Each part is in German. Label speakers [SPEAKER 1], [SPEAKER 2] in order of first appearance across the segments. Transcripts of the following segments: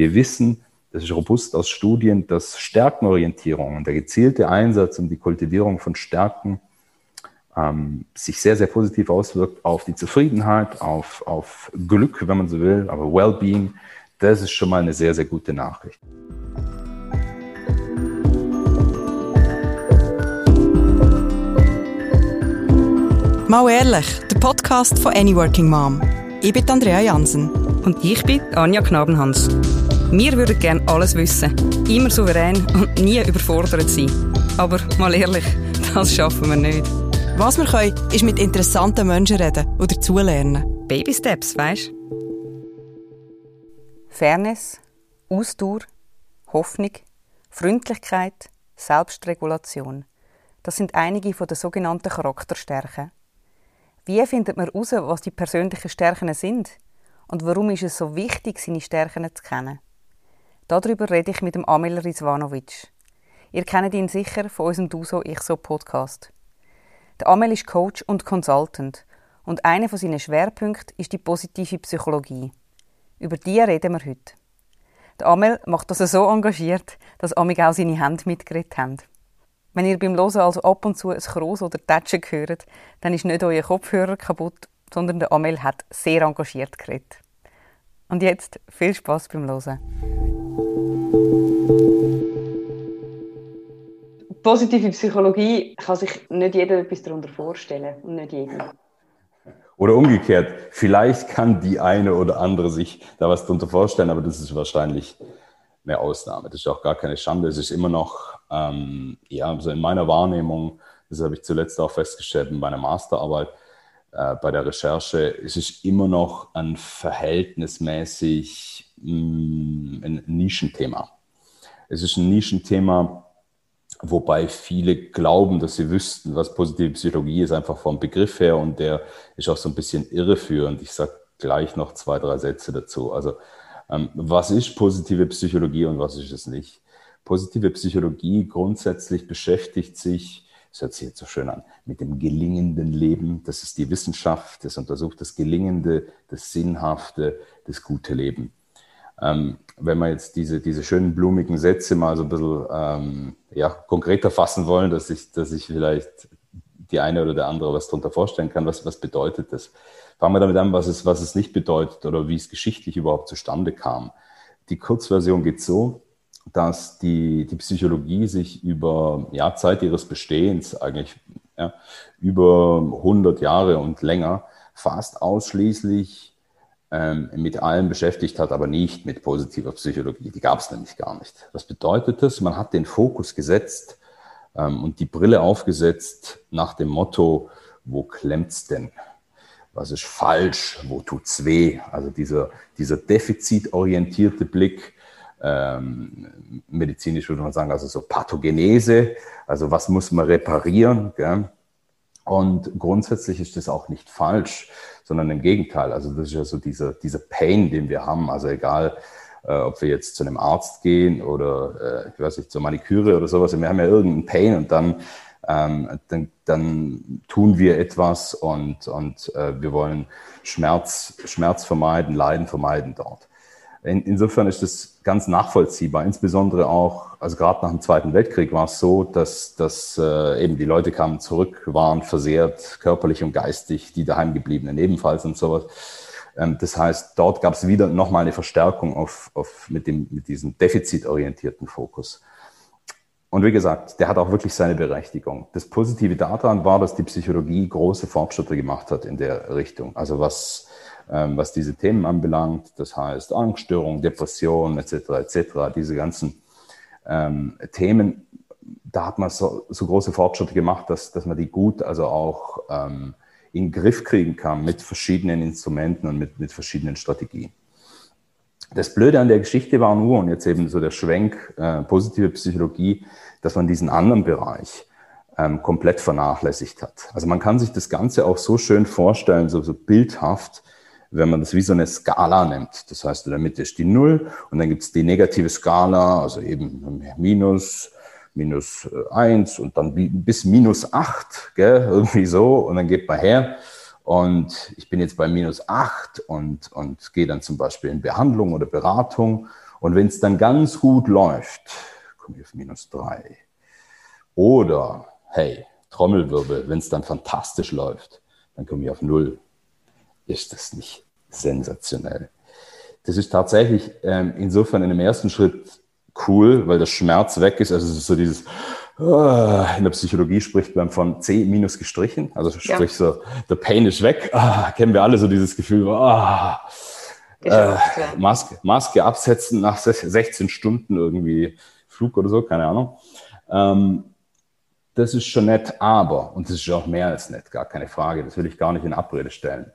[SPEAKER 1] Wir wissen, das ist robust aus Studien, dass Stärkenorientierung und der gezielte Einsatz und die Kultivierung von Stärken ähm, sich sehr, sehr positiv auswirkt auf die Zufriedenheit, auf, auf Glück, wenn man so will, aber Wellbeing. Das ist schon mal eine sehr, sehr gute Nachricht.
[SPEAKER 2] Mal ehrlich, der Podcast von Any Working Mom. Ich bin Andrea Jansen.
[SPEAKER 3] Und ich bin Anja Knabenhans. Wir würden gerne alles wissen, immer souverän und nie überfordert sein. Aber mal ehrlich, das schaffen wir nicht.
[SPEAKER 2] Was wir können, ist mit interessanten Menschen reden oder dazulernen.
[SPEAKER 3] Baby Steps, weißt Fairness, Ausdauer, Hoffnung, Freundlichkeit, Selbstregulation. Das sind einige von den sogenannten Charakterstärken. Wie findet man heraus, was die persönlichen Stärken sind? Und warum ist es so wichtig, seine Stärken zu kennen? Darüber rede ich mit dem Amel Rizvanovic. Ihr kennt ihn sicher von unserem Duso Ich So Podcast. Der Amel ist Coach und Consultant und einer von seinen Schwerpunkten ist die positive Psychologie. Über die reden wir heute. Der Amel macht das so engagiert, dass Amig auch seine Hände mitgeredet haben. Wenn ihr beim Losen also ab und zu ein Kroos oder Tätschen hört, dann ist nicht euer Kopfhörer kaputt, sondern der Amel hat sehr engagiert geredet. Und jetzt viel Spaß beim Losen. Positive Psychologie kann sich nicht jeder etwas darunter vorstellen und nicht jeder.
[SPEAKER 1] Oder umgekehrt, vielleicht kann die eine oder andere sich da was darunter vorstellen, aber das ist wahrscheinlich eine Ausnahme. Das ist auch gar keine Schande. Es ist immer noch, ähm, ja, also in meiner Wahrnehmung, das habe ich zuletzt auch festgestellt in meiner Masterarbeit, äh, bei der Recherche, es ist immer noch ein verhältnismäßig ein Nischenthema. Es ist ein Nischenthema, wobei viele glauben, dass sie wüssten, was positive Psychologie ist, einfach vom Begriff her und der ist auch so ein bisschen irreführend. Ich sage gleich noch zwei, drei Sätze dazu. Also ähm, was ist positive Psychologie und was ist es nicht? Positive Psychologie grundsätzlich beschäftigt sich, das hört sich jetzt so schön an, mit dem gelingenden Leben. Das ist die Wissenschaft, das untersucht das gelingende, das sinnhafte, das gute Leben. Ähm, wenn wir jetzt diese, diese schönen blumigen Sätze mal so ein bisschen ähm, ja, konkreter fassen wollen, dass ich, dass ich vielleicht die eine oder der andere was darunter vorstellen kann, was, was bedeutet das? Fangen wir damit an, was es, was es nicht bedeutet oder wie es geschichtlich überhaupt zustande kam. Die Kurzversion geht so, dass die, die Psychologie sich über ja, Zeit ihres Bestehens, eigentlich ja, über 100 Jahre und länger, fast ausschließlich ähm, mit allem beschäftigt hat, aber nicht mit positiver Psychologie. Die gab es nämlich gar nicht. Was bedeutet das? Man hat den Fokus gesetzt ähm, und die Brille aufgesetzt nach dem Motto, wo klemmt's denn? Was ist falsch? Wo tut's weh? Also dieser, dieser defizitorientierte Blick, ähm, medizinisch würde man sagen, also so Pathogenese, also was muss man reparieren? Gell? Und grundsätzlich ist das auch nicht falsch, sondern im Gegenteil. Also das ist ja so dieser, dieser Pain, den wir haben. Also egal, äh, ob wir jetzt zu einem Arzt gehen oder, äh, ich weiß nicht, zur Maniküre oder sowas. Wir haben ja irgendeinen Pain und dann, ähm, dann, dann tun wir etwas und, und äh, wir wollen Schmerz, Schmerz vermeiden, Leiden vermeiden dort. In, insofern ist das ganz nachvollziehbar. Insbesondere auch, also gerade nach dem Zweiten Weltkrieg war es so, dass, dass äh, eben die Leute kamen zurück, waren versehrt, körperlich und geistig, die daheim gebliebenen ebenfalls und sowas. Ähm, das heißt, dort gab es wieder nochmal eine Verstärkung auf, auf, mit, dem, mit diesem defizitorientierten Fokus. Und wie gesagt, der hat auch wirklich seine Berechtigung. Das Positive daran war, dass die Psychologie große Fortschritte gemacht hat in der Richtung. Also was was diese Themen anbelangt. Das heißt Angststörung, Depression etc. etc. Diese ganzen ähm, Themen, da hat man so, so, große Fortschritte gemacht, dass, dass man die gut also auch ähm, in den Griff kriegen kann mit verschiedenen Instrumenten und mit, mit verschiedenen Strategien. Das Blöde an der Geschichte war nur, und jetzt eben so der Schwenk äh, positive Psychologie, dass man diesen anderen Bereich ähm, komplett vernachlässigt hat. Also man kann sich das Ganze auch so schön vorstellen, so, so bildhaft, wenn man das wie so eine Skala nimmt. Das heißt, in der Mitte ist die Null und dann gibt es die negative Skala, also eben minus, minus eins und dann bis minus acht, gell, irgendwie so. Und dann geht man her und ich bin jetzt bei minus acht und, und gehe dann zum Beispiel in Behandlung oder Beratung Und wenn es dann ganz gut läuft, komme ich auf minus drei. Oder, hey, Trommelwirbel, wenn es dann fantastisch läuft, dann komme ich auf null. Ist das nicht sensationell? Das ist tatsächlich ähm, insofern in dem ersten Schritt cool, weil der Schmerz weg ist. Also es ist so dieses, oh, in der Psychologie spricht man von C minus gestrichen. Also sprich ja. so, der Pain ist weg. Ah, kennen wir alle so dieses Gefühl, ah, äh, Maske, Maske absetzen nach 16 Stunden irgendwie Flug oder so, keine Ahnung. Ähm, das ist schon nett, aber, und das ist auch mehr als nett, gar keine Frage, das will ich gar nicht in Abrede stellen.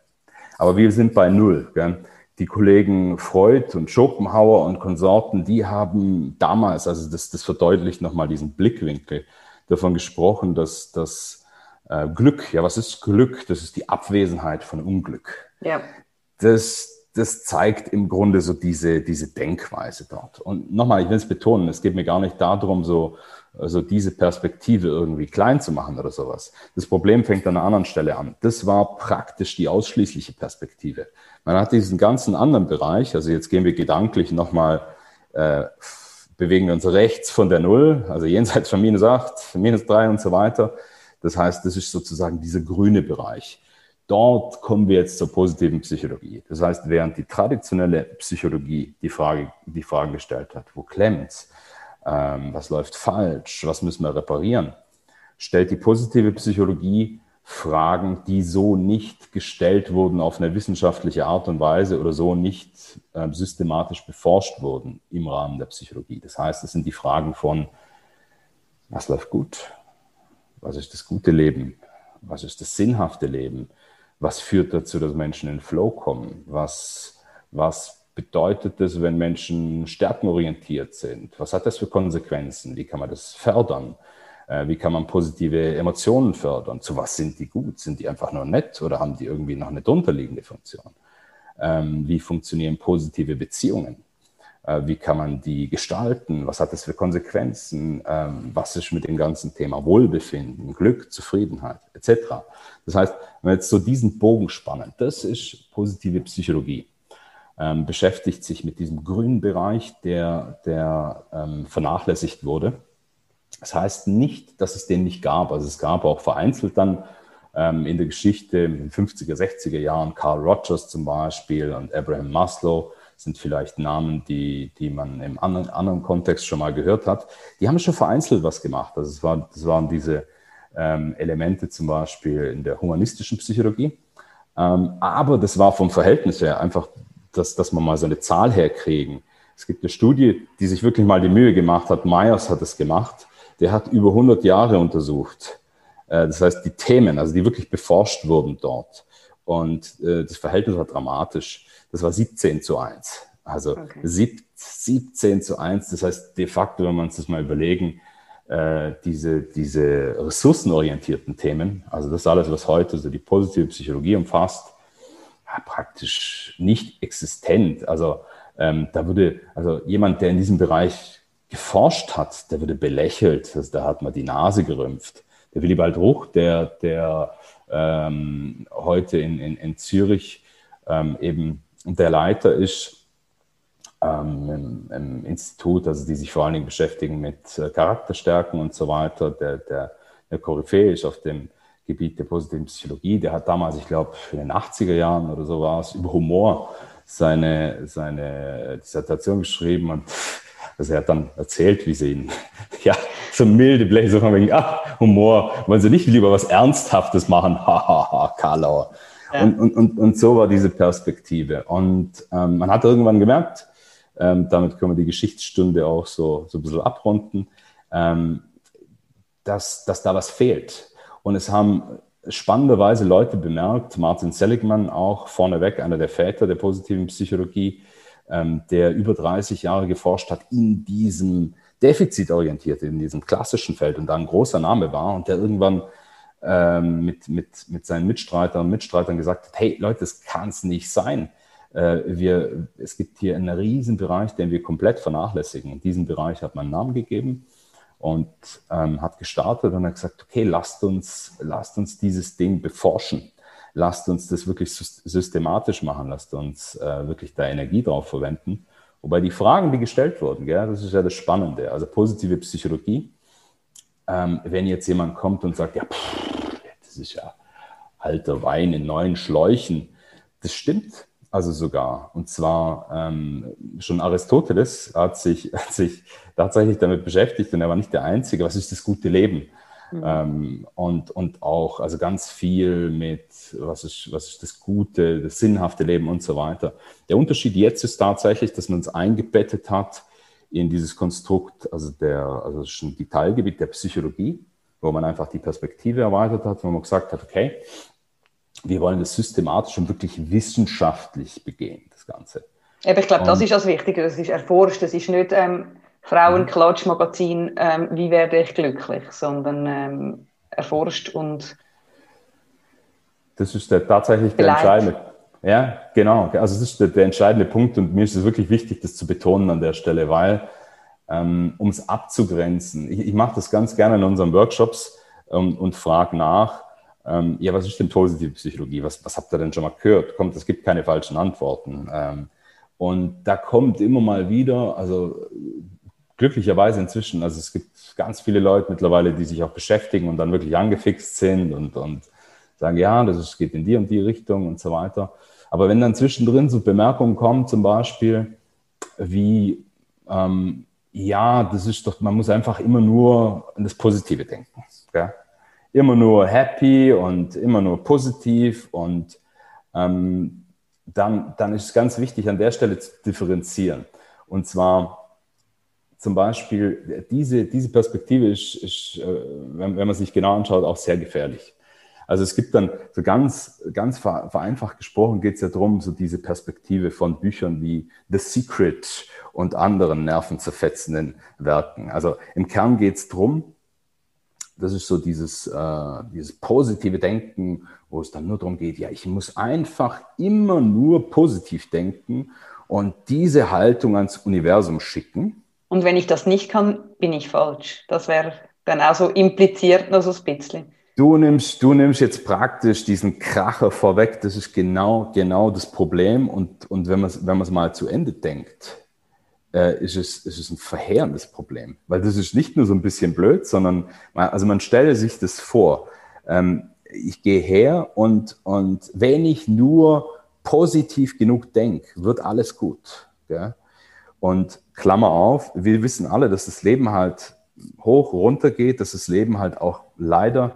[SPEAKER 1] Aber wir sind bei Null. Gell? Die Kollegen Freud und Schopenhauer und Konsorten, die haben damals, also das, das verdeutlicht nochmal diesen Blickwinkel, davon gesprochen, dass das äh, Glück, ja, was ist Glück? Das ist die Abwesenheit von Unglück. Ja. Das, das zeigt im Grunde so diese, diese Denkweise dort. Und nochmal, ich will es betonen, es geht mir gar nicht darum, so, also diese Perspektive irgendwie klein zu machen oder sowas. Das Problem fängt an einer anderen Stelle an. Das war praktisch die ausschließliche Perspektive. Man hat diesen ganzen anderen Bereich, also jetzt gehen wir gedanklich nochmal, äh, bewegen wir uns rechts von der Null, also jenseits von minus acht, minus drei und so weiter. Das heißt, das ist sozusagen dieser grüne Bereich. Dort kommen wir jetzt zur positiven Psychologie. Das heißt, während die traditionelle Psychologie die Frage, die Frage gestellt hat, wo klemmt's? Ähm, was läuft falsch, was müssen wir reparieren, stellt die positive Psychologie Fragen, die so nicht gestellt wurden auf eine wissenschaftliche Art und Weise oder so nicht äh, systematisch beforscht wurden im Rahmen der Psychologie. Das heißt, es sind die Fragen von, was läuft gut? Was ist das gute Leben? Was ist das sinnhafte Leben? Was führt dazu, dass Menschen in Flow kommen? Was, was bedeutet das, wenn Menschen stärkenorientiert sind? Was hat das für Konsequenzen? Wie kann man das fördern? Äh, wie kann man positive Emotionen fördern? Zu was sind die gut? Sind die einfach nur nett oder haben die irgendwie noch eine drunterliegende Funktion? Ähm, wie funktionieren positive Beziehungen? Äh, wie kann man die gestalten? Was hat das für Konsequenzen? Ähm, was ist mit dem ganzen Thema Wohlbefinden, Glück, Zufriedenheit etc.? Das heißt, wenn wir jetzt so diesen Bogen spannen, das ist positive Psychologie ähm, beschäftigt sich mit diesem grünen Bereich, der, der ähm, vernachlässigt wurde. Das heißt nicht, dass es den nicht gab. Also es gab auch vereinzelt dann ähm, in der Geschichte in den 50er, 60er Jahren Carl Rogers zum Beispiel und Abraham Maslow sind vielleicht Namen, die, die man im anderen, anderen Kontext schon mal gehört hat. Die haben schon vereinzelt was gemacht. Also es war, das waren diese ähm, Elemente zum Beispiel in der humanistischen Psychologie. Ähm, aber das war vom Verhältnis her einfach dass, dass man mal so eine Zahl herkriegen. Es gibt eine Studie, die sich wirklich mal die Mühe gemacht hat. Myers hat es gemacht. Der hat über 100 Jahre untersucht. Äh, das heißt, die Themen, also die wirklich beforscht wurden dort. Und äh, das Verhältnis war dramatisch. Das war 17 zu 1. Also okay. 17 zu 1. Das heißt, de facto, wenn wir uns das mal überlegen, äh, diese, diese ressourcenorientierten Themen, also das alles, was heute so die positive Psychologie umfasst, praktisch nicht existent. Also ähm, da würde, also jemand, der in diesem Bereich geforscht hat, der würde belächelt, also da hat man die Nase gerümpft. Der Willibald Ruch, der, der ähm, heute in, in, in Zürich ähm, eben der Leiter ist ähm, im, im, Institut, also die sich vor allen Dingen beschäftigen mit äh, Charakterstärken und so weiter, der, der, der Koryphäe ist auf dem Gebiet der positiven Psychologie. Der hat damals, ich glaube, in den 80er Jahren oder so war es, über Humor seine, seine Dissertation geschrieben und also er hat dann erzählt, wie sie ihn, ja, so milde so von wegen, ach, Humor, wollen Sie nicht lieber was Ernsthaftes machen? Hahaha, ha, ha, Karlauer. Ja. Und, und, und, und so war diese Perspektive. Und ähm, man hat irgendwann gemerkt, ähm, damit können wir die Geschichtsstunde auch so, so ein bisschen abrunden, ähm, dass, dass da was fehlt. Und es haben spannenderweise Leute bemerkt, Martin Seligman auch vorneweg, einer der Väter der positiven Psychologie, ähm, der über 30 Jahre geforscht hat in diesem defizitorientiert, in diesem klassischen Feld und da ein großer Name war und der irgendwann ähm, mit, mit, mit seinen Mitstreitern und Mitstreitern gesagt hat, hey Leute, das kann es nicht sein. Äh, wir, es gibt hier einen riesen Bereich, den wir komplett vernachlässigen. Und diesen Bereich hat man Namen gegeben und ähm, hat gestartet und hat gesagt, okay, lasst uns, lasst uns dieses Ding beforschen. Lasst uns das wirklich systematisch machen. Lasst uns äh, wirklich da Energie drauf verwenden. Wobei die Fragen, die gestellt wurden, gell, das ist ja das Spannende, also positive Psychologie, ähm, wenn jetzt jemand kommt und sagt, ja, pff, das ist ja alter Wein in neuen Schläuchen, das stimmt also sogar. Und zwar ähm, schon Aristoteles hat sich, hat sich tatsächlich damit beschäftigt und er war nicht der Einzige. Was ist das gute Leben? Mhm. Ähm, und, und auch also ganz viel mit, was ist, was ist das gute, das sinnhafte Leben und so weiter. Der Unterschied jetzt ist tatsächlich, dass man es eingebettet hat in dieses Konstrukt, also der, also schon die Teilgebiet der Psychologie, wo man einfach die Perspektive erweitert hat, wo man gesagt hat, okay, wir wollen das systematisch und wirklich wissenschaftlich begehen, das Ganze.
[SPEAKER 4] Aber ich glaube, das ist das Wichtige, das ist erforscht, das ist nicht ähm, Frauenklatschmagazin, ähm, wie werde ich glücklich, sondern ähm, erforscht und
[SPEAKER 1] Das ist der, tatsächlich der entscheidende ja, genau. Also das ist der, der, entscheidende Punkt und mir ist es wirklich wichtig, das zu betonen an der Stelle, weil ähm, um es abzugrenzen, ich, ich mache das ganz gerne in unseren Workshops ähm, und frage nach, ähm, ja, was ist denn positive Psychologie? Was, was habt ihr denn schon mal gehört? Kommt, es gibt keine falschen Antworten. Ähm, und da kommt immer mal wieder, also glücklicherweise inzwischen, also es gibt ganz viele Leute mittlerweile, die sich auch beschäftigen und dann wirklich angefixt sind und, und sagen, ja, das ist, geht in die und die Richtung und so weiter. Aber wenn dann zwischendrin so Bemerkungen kommen, zum Beispiel wie, ähm, ja, das ist doch, man muss einfach immer nur an das Positive denken. Gell? immer nur happy und immer nur positiv und ähm, dann, dann ist es ganz wichtig, an der Stelle zu differenzieren. Und zwar zum Beispiel, diese, diese Perspektive ist, ist äh, wenn, wenn man sich genau anschaut, auch sehr gefährlich. Also es gibt dann so ganz, ganz vereinfacht gesprochen geht es ja darum, so diese Perspektive von Büchern wie The Secret und anderen nervenzerfetzenden Werken. Also im Kern geht es darum, das ist so dieses, äh, dieses positive Denken, wo es dann nur darum geht, ja, ich muss einfach immer nur positiv denken und diese Haltung ans Universum schicken.
[SPEAKER 4] Und wenn ich das nicht kann, bin ich falsch. Das wäre dann auch so impliziert nur so ein bisschen.
[SPEAKER 1] Du nimmst, du nimmst jetzt praktisch diesen Kracher vorweg. Das ist genau, genau das Problem. Und, und wenn man es wenn mal zu Ende denkt, äh, ist, es, ist es ein verheerendes Problem. Weil das ist nicht nur so ein bisschen blöd, sondern man, also man stelle sich das vor. Ähm, ich gehe her und, und wenn ich nur positiv genug denke, wird alles gut. Gell? Und Klammer auf, wir wissen alle, dass das Leben halt hoch runter geht, dass das Leben halt auch leider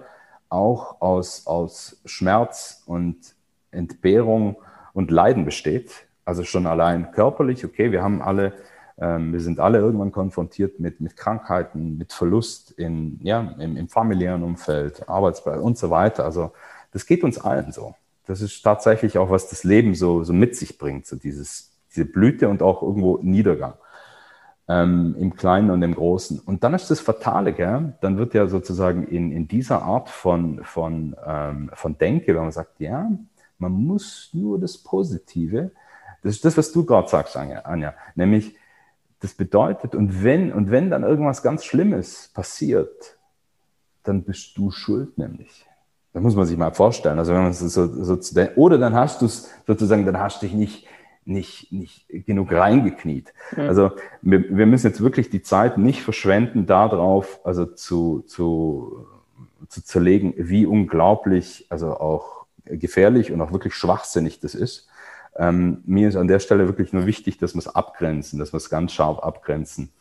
[SPEAKER 1] auch aus, aus Schmerz und Entbehrung und Leiden besteht. Also schon allein körperlich, okay, wir haben alle ähm, wir sind alle irgendwann konfrontiert mit, mit Krankheiten, mit Verlust in, ja, im, im familiären Umfeld, Arbeitsplatz und so weiter. Also das geht uns allen so. Das ist tatsächlich auch, was das Leben so, so mit sich bringt, so dieses, diese Blüte und auch irgendwo Niedergang. Ähm, im Kleinen und im Großen. Und dann ist das Fatale, gell? dann wird ja sozusagen in, in dieser Art von, von, ähm, von Denke, wenn man sagt, ja, man muss nur das Positive, das ist das, was du gerade sagst, Anja, nämlich das bedeutet, und wenn, und wenn dann irgendwas ganz Schlimmes passiert, dann bist du schuld nämlich. Das muss man sich mal vorstellen. Also wenn man so, so oder dann hast du es sozusagen, dann hast du dich nicht, nicht, nicht genug reingekniet. Mhm. Also wir, wir müssen jetzt wirklich die Zeit nicht verschwenden, darauf also zu, zu, zu zerlegen, wie unglaublich, also auch gefährlich und auch wirklich schwachsinnig das ist. Ähm, mir ist an der Stelle wirklich nur wichtig, dass wir es abgrenzen, dass wir es ganz scharf abgrenzen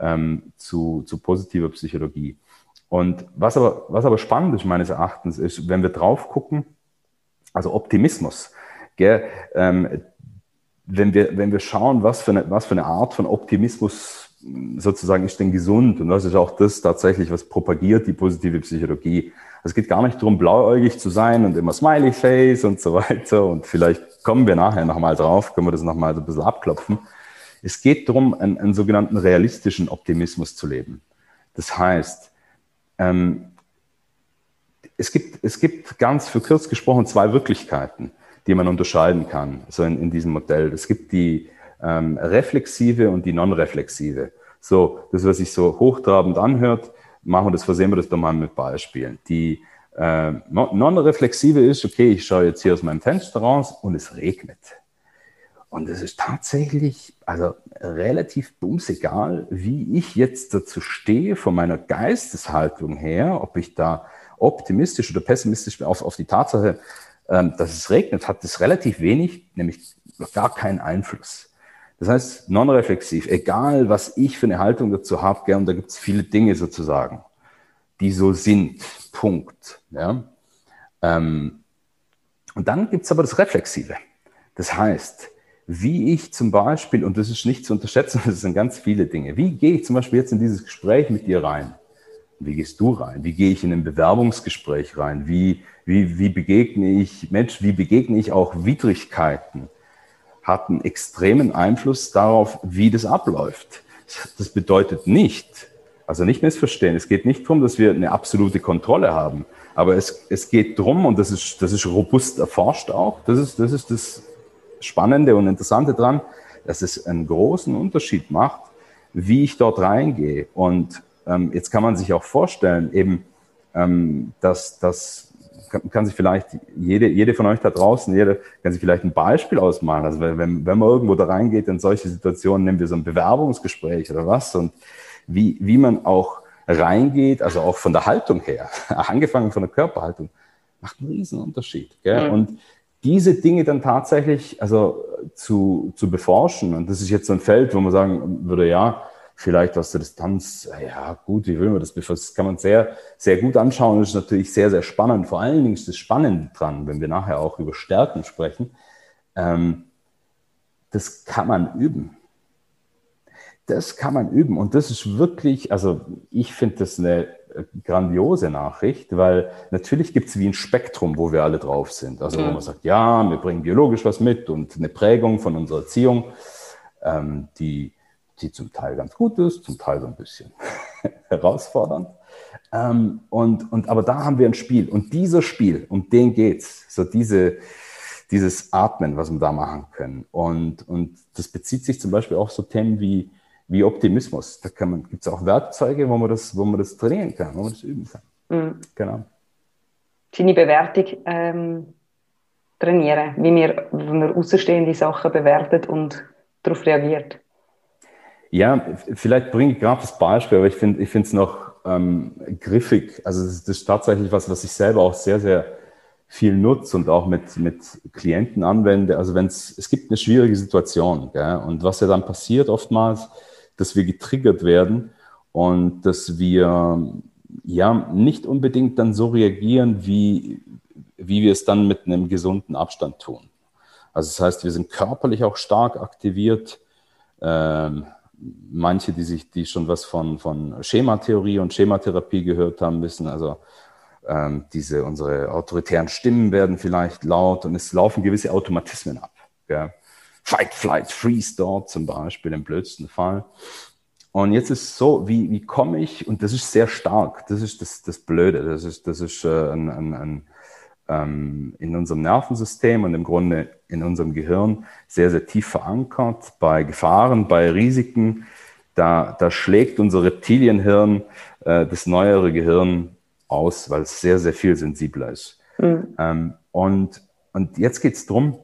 [SPEAKER 1] ähm, zu, zu positiver Psychologie. Und was aber, was aber spannend ist meines Erachtens, ist, wenn wir drauf gucken, also Optimismus, gell, ähm, wenn, wir, wenn wir schauen, was für, eine, was für eine Art von Optimismus sozusagen ist denn gesund und was ist auch das tatsächlich, was propagiert die positive Psychologie. Es geht gar nicht darum, blauäugig zu sein und immer Smiley Face und so weiter. Und vielleicht kommen wir nachher nochmal drauf, können wir das nochmal so ein bisschen abklopfen. Es geht darum, einen, einen sogenannten realistischen Optimismus zu leben. Das heißt, ähm, es, gibt, es gibt ganz für kurz gesprochen zwei Wirklichkeiten, die man unterscheiden kann, so in, in diesem Modell. Es gibt die ähm, reflexive und die non-reflexive. So, das, was sich so hochtrabend anhört, machen wir das, versehen wir das doch mal mit Beispielen. Die äh, non-reflexive ist, okay, ich schaue jetzt hier aus meinem Fenster raus und es regnet. Und es ist tatsächlich, also relativ bumsegal, wie ich jetzt dazu stehe, von meiner Geisteshaltung her, ob ich da optimistisch oder pessimistisch bin auf, auf die Tatsache, dass es regnet, hat das relativ wenig, nämlich gar keinen Einfluss. Das heißt, non-reflexiv, egal was ich für eine Haltung dazu habe, und da gibt es viele Dinge sozusagen, die so sind. Punkt. Ja? Ähm, und dann gibt es aber das Reflexive. Das heißt, wie ich zum Beispiel, und das ist nicht zu unterschätzen, das sind ganz viele Dinge, wie gehe ich zum Beispiel jetzt in dieses Gespräch mit dir rein? Wie gehst du rein? Wie gehe ich in ein Bewerbungsgespräch rein? Wie, wie, wie begegne ich Mensch, wie begegne ich auch Widrigkeiten? Hat einen extremen Einfluss darauf, wie das abläuft. Das bedeutet nicht, also nicht missverstehen, es geht nicht darum, dass wir eine absolute Kontrolle haben, aber es, es geht darum, und das ist, das ist robust erforscht auch, das ist, das ist das Spannende und Interessante dran, dass es einen großen Unterschied macht, wie ich dort reingehe. Und ähm, jetzt kann man sich auch vorstellen, eben, ähm, dass das kann, kann, sich vielleicht jede, jede von euch da draußen, jede kann sich vielleicht ein Beispiel ausmalen. Also wenn, wenn man irgendwo da reingeht in solche Situationen, nehmen wir so ein Bewerbungsgespräch oder was und wie, wie man auch reingeht, also auch von der Haltung her, angefangen von der Körperhaltung, macht einen riesen Unterschied. Gell? Mhm. Und diese Dinge dann tatsächlich also zu, zu beforschen, und das ist jetzt so ein Feld, wo man sagen würde, ja, vielleicht aus der Distanz, ja gut, wie will man das? Das kann man sehr, sehr gut anschauen. Das ist natürlich sehr, sehr spannend. Vor allen Dingen ist das Spannende dran, wenn wir nachher auch über Stärken sprechen. Ähm, das kann man üben. Das kann man üben. Und das ist wirklich, also ich finde das eine grandiose Nachricht, weil natürlich gibt es wie ein Spektrum, wo wir alle drauf sind. Also wo man sagt, ja, wir bringen biologisch was mit und eine Prägung von unserer Erziehung, ähm, die, die zum Teil ganz gut ist, zum Teil so ein bisschen herausfordernd. Ähm, und, und, aber da haben wir ein Spiel. Und dieser Spiel, um den geht's. So diese, dieses Atmen, was wir da machen können. Und, und das bezieht sich zum Beispiel auch so Themen wie wie Optimismus. Da gibt es auch Werkzeuge, wo man, das, wo man das trainieren kann, wo man das üben kann. Mhm.
[SPEAKER 4] Genau. Seine Bewertung ähm, trainieren, wie wir, wie wir außenstehende Sachen bewertet und darauf reagiert.
[SPEAKER 1] Ja, vielleicht bringe ich gerade das Beispiel, aber ich finde ich es noch ähm, griffig. Also das, ist tatsächlich was, was ich selber auch sehr, sehr viel nutze und auch mit, mit Klienten anwende. Also wenn es, es gibt eine schwierige Situation gell? und was ja dann passiert oftmals, dass wir getriggert werden und dass wir ja nicht unbedingt dann so reagieren, wie, wie wir es dann mit einem gesunden Abstand tun. Also das heißt, wir sind körperlich auch stark aktiviert. Ähm, manche, die sich, die schon was von, von Schematheorie und Schematherapie gehört haben, wissen, also ähm, diese, unsere autoritären Stimmen werden vielleicht laut und es laufen gewisse Automatismen ab. Gell? Fight, Flight, Freeze dort zum Beispiel im blödsten Fall. Und jetzt ist so, wie, wie komme ich, und das ist sehr stark, das ist das, das Blöde, das ist, das ist äh, ein, ein, ein, ähm, in unserem Nervensystem und im Grunde in unserem Gehirn sehr, sehr tief verankert. Bei Gefahren, bei Risiken, da, da schlägt unser Reptilienhirn äh, das neuere Gehirn aus, weil es sehr, sehr viel sensibler ist. Mhm. Ähm, und, und jetzt geht es darum,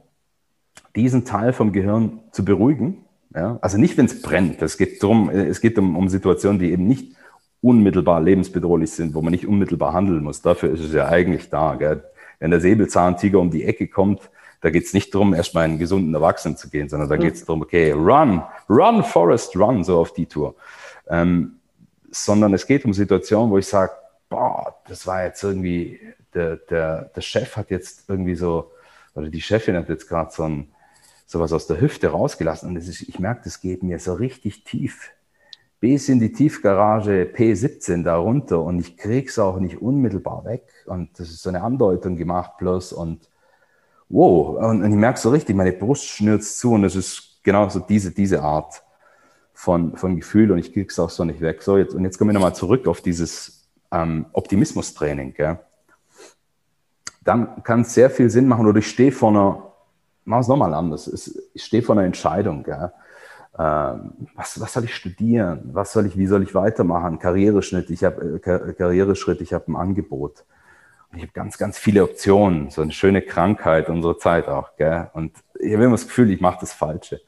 [SPEAKER 1] diesen Teil vom Gehirn zu beruhigen. Ja? Also nicht, wenn es brennt. Es geht darum, es geht um, um Situationen, die eben nicht unmittelbar lebensbedrohlich sind, wo man nicht unmittelbar handeln muss. Dafür ist es ja eigentlich da. Gell? Wenn der Säbelzahntiger um die Ecke kommt, da geht es nicht darum, erstmal einen gesunden Erwachsenen zu gehen, sondern da geht es darum, okay, run, run, Forest, run, so auf die Tour. Ähm, sondern es geht um Situationen, wo ich sage, boah, das war jetzt irgendwie, der, der, der Chef hat jetzt irgendwie so, oder die Chefin hat jetzt gerade so ein, sowas aus der Hüfte rausgelassen. Und ist, ich merke, das geht mir so richtig tief. Bis in die Tiefgarage P17 darunter und ich krieg's auch nicht unmittelbar weg. Und das ist so eine Andeutung gemacht bloß und wow. Und, und ich merke so richtig, meine Brust schnürt zu und es ist genau so diese, diese Art von, von Gefühl und ich krieg's auch so nicht weg. So, jetzt, und jetzt kommen wir nochmal zurück auf dieses ähm, Optimismus-Training. Dann kann es sehr viel Sinn machen oder ich stehe vor einer mach es nochmal anders. Ich stehe vor einer Entscheidung. Gell? Ähm, was, was soll ich studieren? Was soll ich, wie soll ich weitermachen? Karriereschritt, ich habe äh, Karriereschritt, ich habe ein Angebot. ich habe ganz, ganz viele Optionen, so eine schöne Krankheit unserer Zeit auch. Gell? Und ich habe immer das Gefühl, ich mache das Falsche.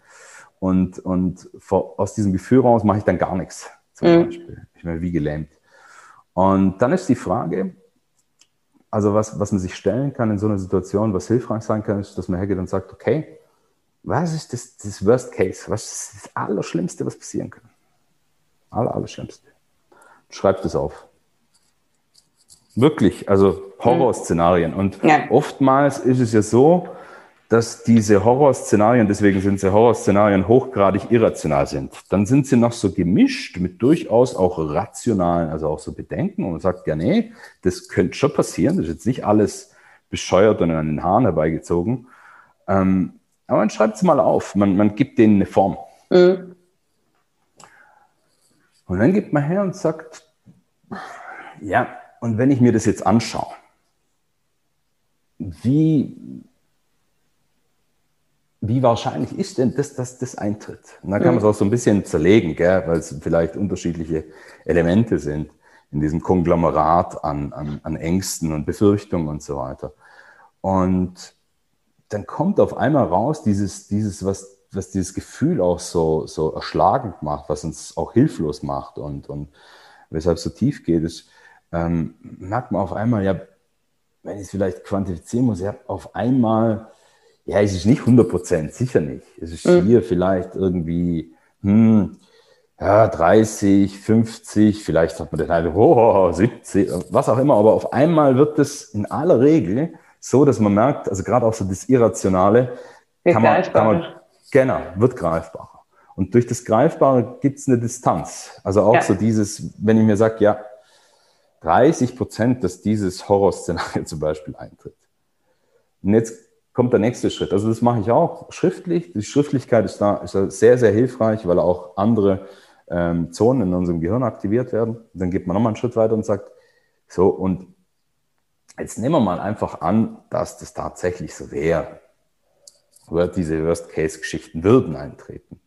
[SPEAKER 1] Und, und vor, aus diesem Gefühl raus mache ich dann gar nichts, zum mhm. Beispiel. Ich bin wie gelähmt. Und dann ist die Frage, also was, was man sich stellen kann in so einer Situation, was hilfreich sein kann, ist, dass man hergeht und sagt, okay, was ist das, das Worst Case? Was ist das Allerschlimmste, was passieren kann? Aller, Allerschlimmste. Schreib das auf. Wirklich, also Horrorszenarien. Und ja. oftmals ist es ja so, dass diese Horrorszenarien, deswegen sind sie Horrorszenarien, hochgradig irrational sind. Dann sind sie noch so gemischt mit durchaus auch rationalen, also auch so Bedenken. Und man sagt, ja, nee, das könnte schon passieren. Das ist jetzt nicht alles bescheuert und an den Haaren herbeigezogen. Ähm, aber man schreibt es mal auf. Man, man gibt denen eine Form. Mhm. Und dann geht man her und sagt, ja, und wenn ich mir das jetzt anschaue, wie, wie wahrscheinlich ist denn das, dass das eintritt? Und dann kann man es auch so ein bisschen zerlegen, gell, weil es vielleicht unterschiedliche Elemente sind in diesem Konglomerat an, an, an Ängsten und Befürchtungen und so weiter. Und dann kommt auf einmal raus dieses, dieses was, was dieses Gefühl auch so, so erschlagend macht, was uns auch hilflos macht und, und weshalb es so tief geht, ist, ähm, merkt man auf einmal, ja, wenn ich es vielleicht quantifizieren muss, ja, auf einmal, ja, es ist nicht 100 Prozent, sicher nicht. Es ist mhm. hier vielleicht irgendwie, hm, ja, 30, 50, vielleicht hat man den halt, oh, 70, was auch immer, aber auf einmal wird es in aller Regel so, dass man merkt, also gerade auch so das Irrationale, kann man, kann man, genau, wird greifbarer. Und durch das Greifbare gibt es eine Distanz. Also auch ja. so dieses, wenn ich mir sage, ja, 30 Prozent, dass dieses Horrorszenario zum Beispiel eintritt. Und jetzt kommt der nächste Schritt. Also das mache ich auch schriftlich. Die Schriftlichkeit ist da, ist da sehr, sehr hilfreich, weil auch andere ähm, Zonen in unserem Gehirn aktiviert werden. Und dann geht man nochmal einen Schritt weiter und sagt, so, und Jetzt nehmen wir mal einfach an, dass das tatsächlich so wäre. Oder diese Worst-Case-Geschichten würden eintreten.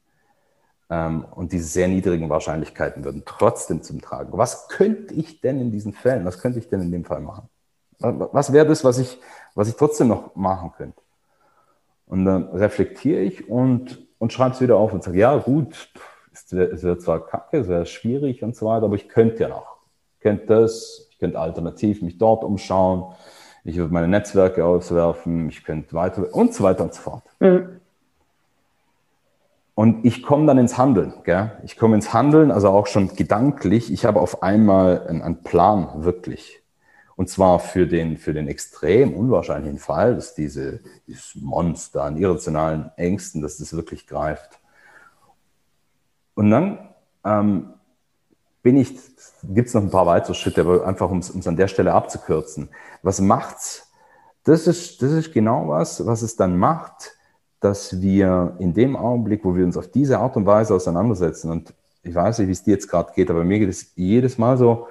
[SPEAKER 1] Ähm, und diese sehr niedrigen Wahrscheinlichkeiten würden trotzdem zum Tragen. Was könnte ich denn in diesen Fällen, was könnte ich denn in dem Fall machen? Was wäre das, was ich, was ich trotzdem noch machen könnte? Und dann reflektiere ich und, und schreibe es wieder auf und sage, ja gut, es wäre zwar kacke, es wäre schwierig und so weiter, aber ich könnte ja noch. Ich könnte das, ich könnte alternativ mich dort umschauen. Ich würde meine Netzwerke auswerfen. Ich könnte weiter und so weiter und so fort. Mhm. Und ich komme dann ins Handeln. Gell? Ich komme ins Handeln, also auch schon gedanklich. Ich habe auf einmal einen, einen Plan, wirklich. Und zwar für den, für den extrem unwahrscheinlichen Fall, dass diese, dieses Monster an irrationalen Ängsten, dass das wirklich greift. Und dann ähm, bin ich, gibt es noch ein paar weitere Schritte, aber einfach um es an der Stelle abzukürzen. Was macht's? Das ist, das ist genau was, was es dann macht, dass wir in dem Augenblick, wo wir uns auf diese Art und Weise auseinandersetzen, und ich weiß nicht, wie es dir jetzt gerade geht, aber mir geht es jedes Mal so,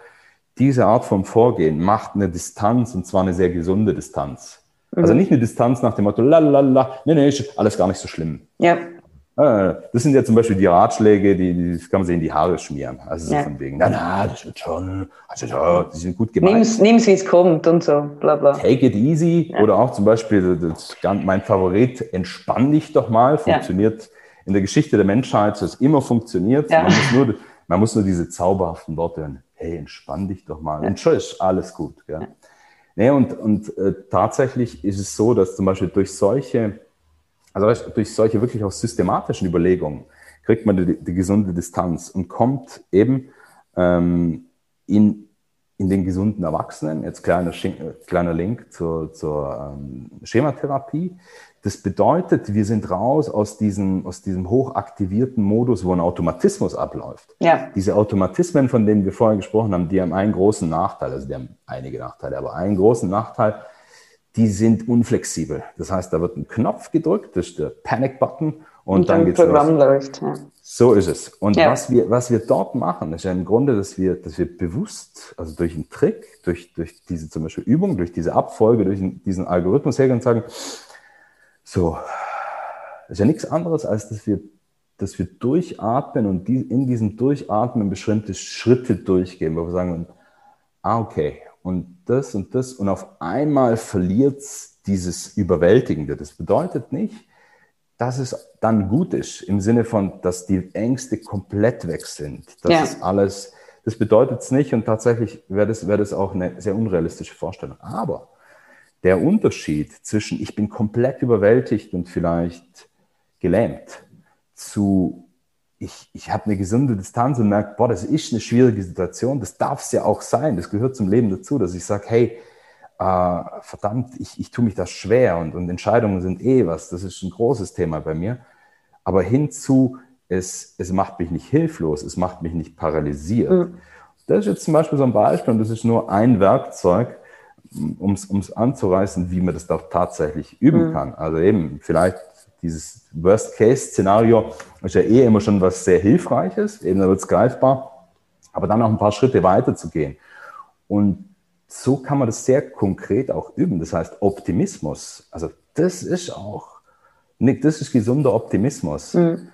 [SPEAKER 1] diese Art von Vorgehen macht eine Distanz und zwar eine sehr gesunde Distanz. Also mhm. nicht eine Distanz nach dem Motto, la la la, nee, nee, ist alles gar nicht so schlimm.
[SPEAKER 4] Ja.
[SPEAKER 1] Ah, das sind ja zum Beispiel die Ratschläge, die, die kann man sich in die Haare schmieren. Also ja. so von wegen, na, na, das wird schon, also ja, die sind gut gemeint.
[SPEAKER 4] Nimm es, wie es kommt und so, bla bla.
[SPEAKER 1] Take it easy. Ja. Oder auch zum Beispiel, das, mein Favorit, entspann dich doch mal, funktioniert ja. in der Geschichte der Menschheit, das immer funktioniert. Man, muss nur, man muss nur diese zauberhaften Worte hören. Hey, entspann dich doch mal. Und schon ist alles gut. Gell? Nee, und und äh, tatsächlich ist es so, dass zum Beispiel durch solche also durch solche wirklich auch systematischen Überlegungen kriegt man die, die gesunde Distanz und kommt eben ähm, in, in den gesunden Erwachsenen, jetzt kleiner, kleiner Link zur, zur ähm, Schematherapie. Das bedeutet, wir sind raus aus diesem, aus diesem hochaktivierten Modus, wo ein Automatismus abläuft. Ja. Diese Automatismen, von denen wir vorher gesprochen haben, die haben einen großen Nachteil, also die haben einige Nachteile, aber einen großen Nachteil, die sind unflexibel. Das heißt, da wird ein Knopf gedrückt, das ist der Panic-Button und, und dann geht's Programm los. läuft. Ja. So ist es. Und ja. was, wir, was wir dort machen, ist ja im Grunde, dass wir, dass wir bewusst, also durch einen Trick, durch, durch diese zum Beispiel Übung, durch diese Abfolge, durch diesen Algorithmus hergehen und sagen, so, ist ja nichts anderes, als dass wir, dass wir durchatmen und die, in diesem Durchatmen bestimmte Schritte durchgehen, wo wir sagen, ah, okay, und das und das und auf einmal verliert es dieses Überwältigende. Das bedeutet nicht, dass es dann gut ist, im Sinne von, dass die Ängste komplett weg sind. Das ja. ist alles, das bedeutet es nicht und tatsächlich wäre das, wäre das auch eine sehr unrealistische Vorstellung. Aber der Unterschied zwischen ich bin komplett überwältigt und vielleicht gelähmt zu ich, ich habe eine gesunde Distanz und merke, boah, das ist eine schwierige Situation, das darf es ja auch sein, das gehört zum Leben dazu, dass ich sage, hey, äh, verdammt, ich, ich tue mich das schwer und, und Entscheidungen sind eh was, das ist ein großes Thema bei mir. Aber hinzu, es, es macht mich nicht hilflos, es macht mich nicht paralysiert. Mhm. Das ist jetzt zum Beispiel so ein Beispiel und das ist nur ein Werkzeug, um es anzureißen, wie man das doch tatsächlich üben mhm. kann. Also eben vielleicht dieses Worst-Case-Szenario ist ja eh immer schon was sehr Hilfreiches, eben da wird es greifbar, aber dann auch ein paar Schritte weiter zu gehen. Und so kann man das sehr konkret auch üben. Das heißt, Optimismus, also das ist auch, das ist gesunder Optimismus. Mhm.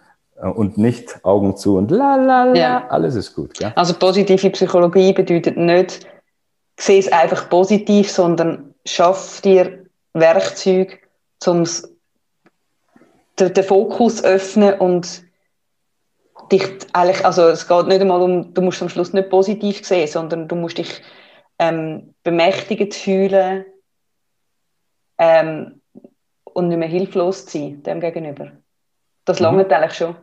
[SPEAKER 1] Und nicht Augen zu und la la la, ja. alles ist gut.
[SPEAKER 4] Ja? Also positive Psychologie bedeutet nicht, sehe es einfach positiv, sondern schaff dir Werkzeuge, um den Fokus öffnen und dich eigentlich, also es geht nicht einmal um, du musst am Schluss nicht positiv sehen, sondern du musst dich ähm, bemächtigt fühlen ähm, und nicht mehr hilflos sein dem gegenüber. Das mhm. langt eigentlich schon.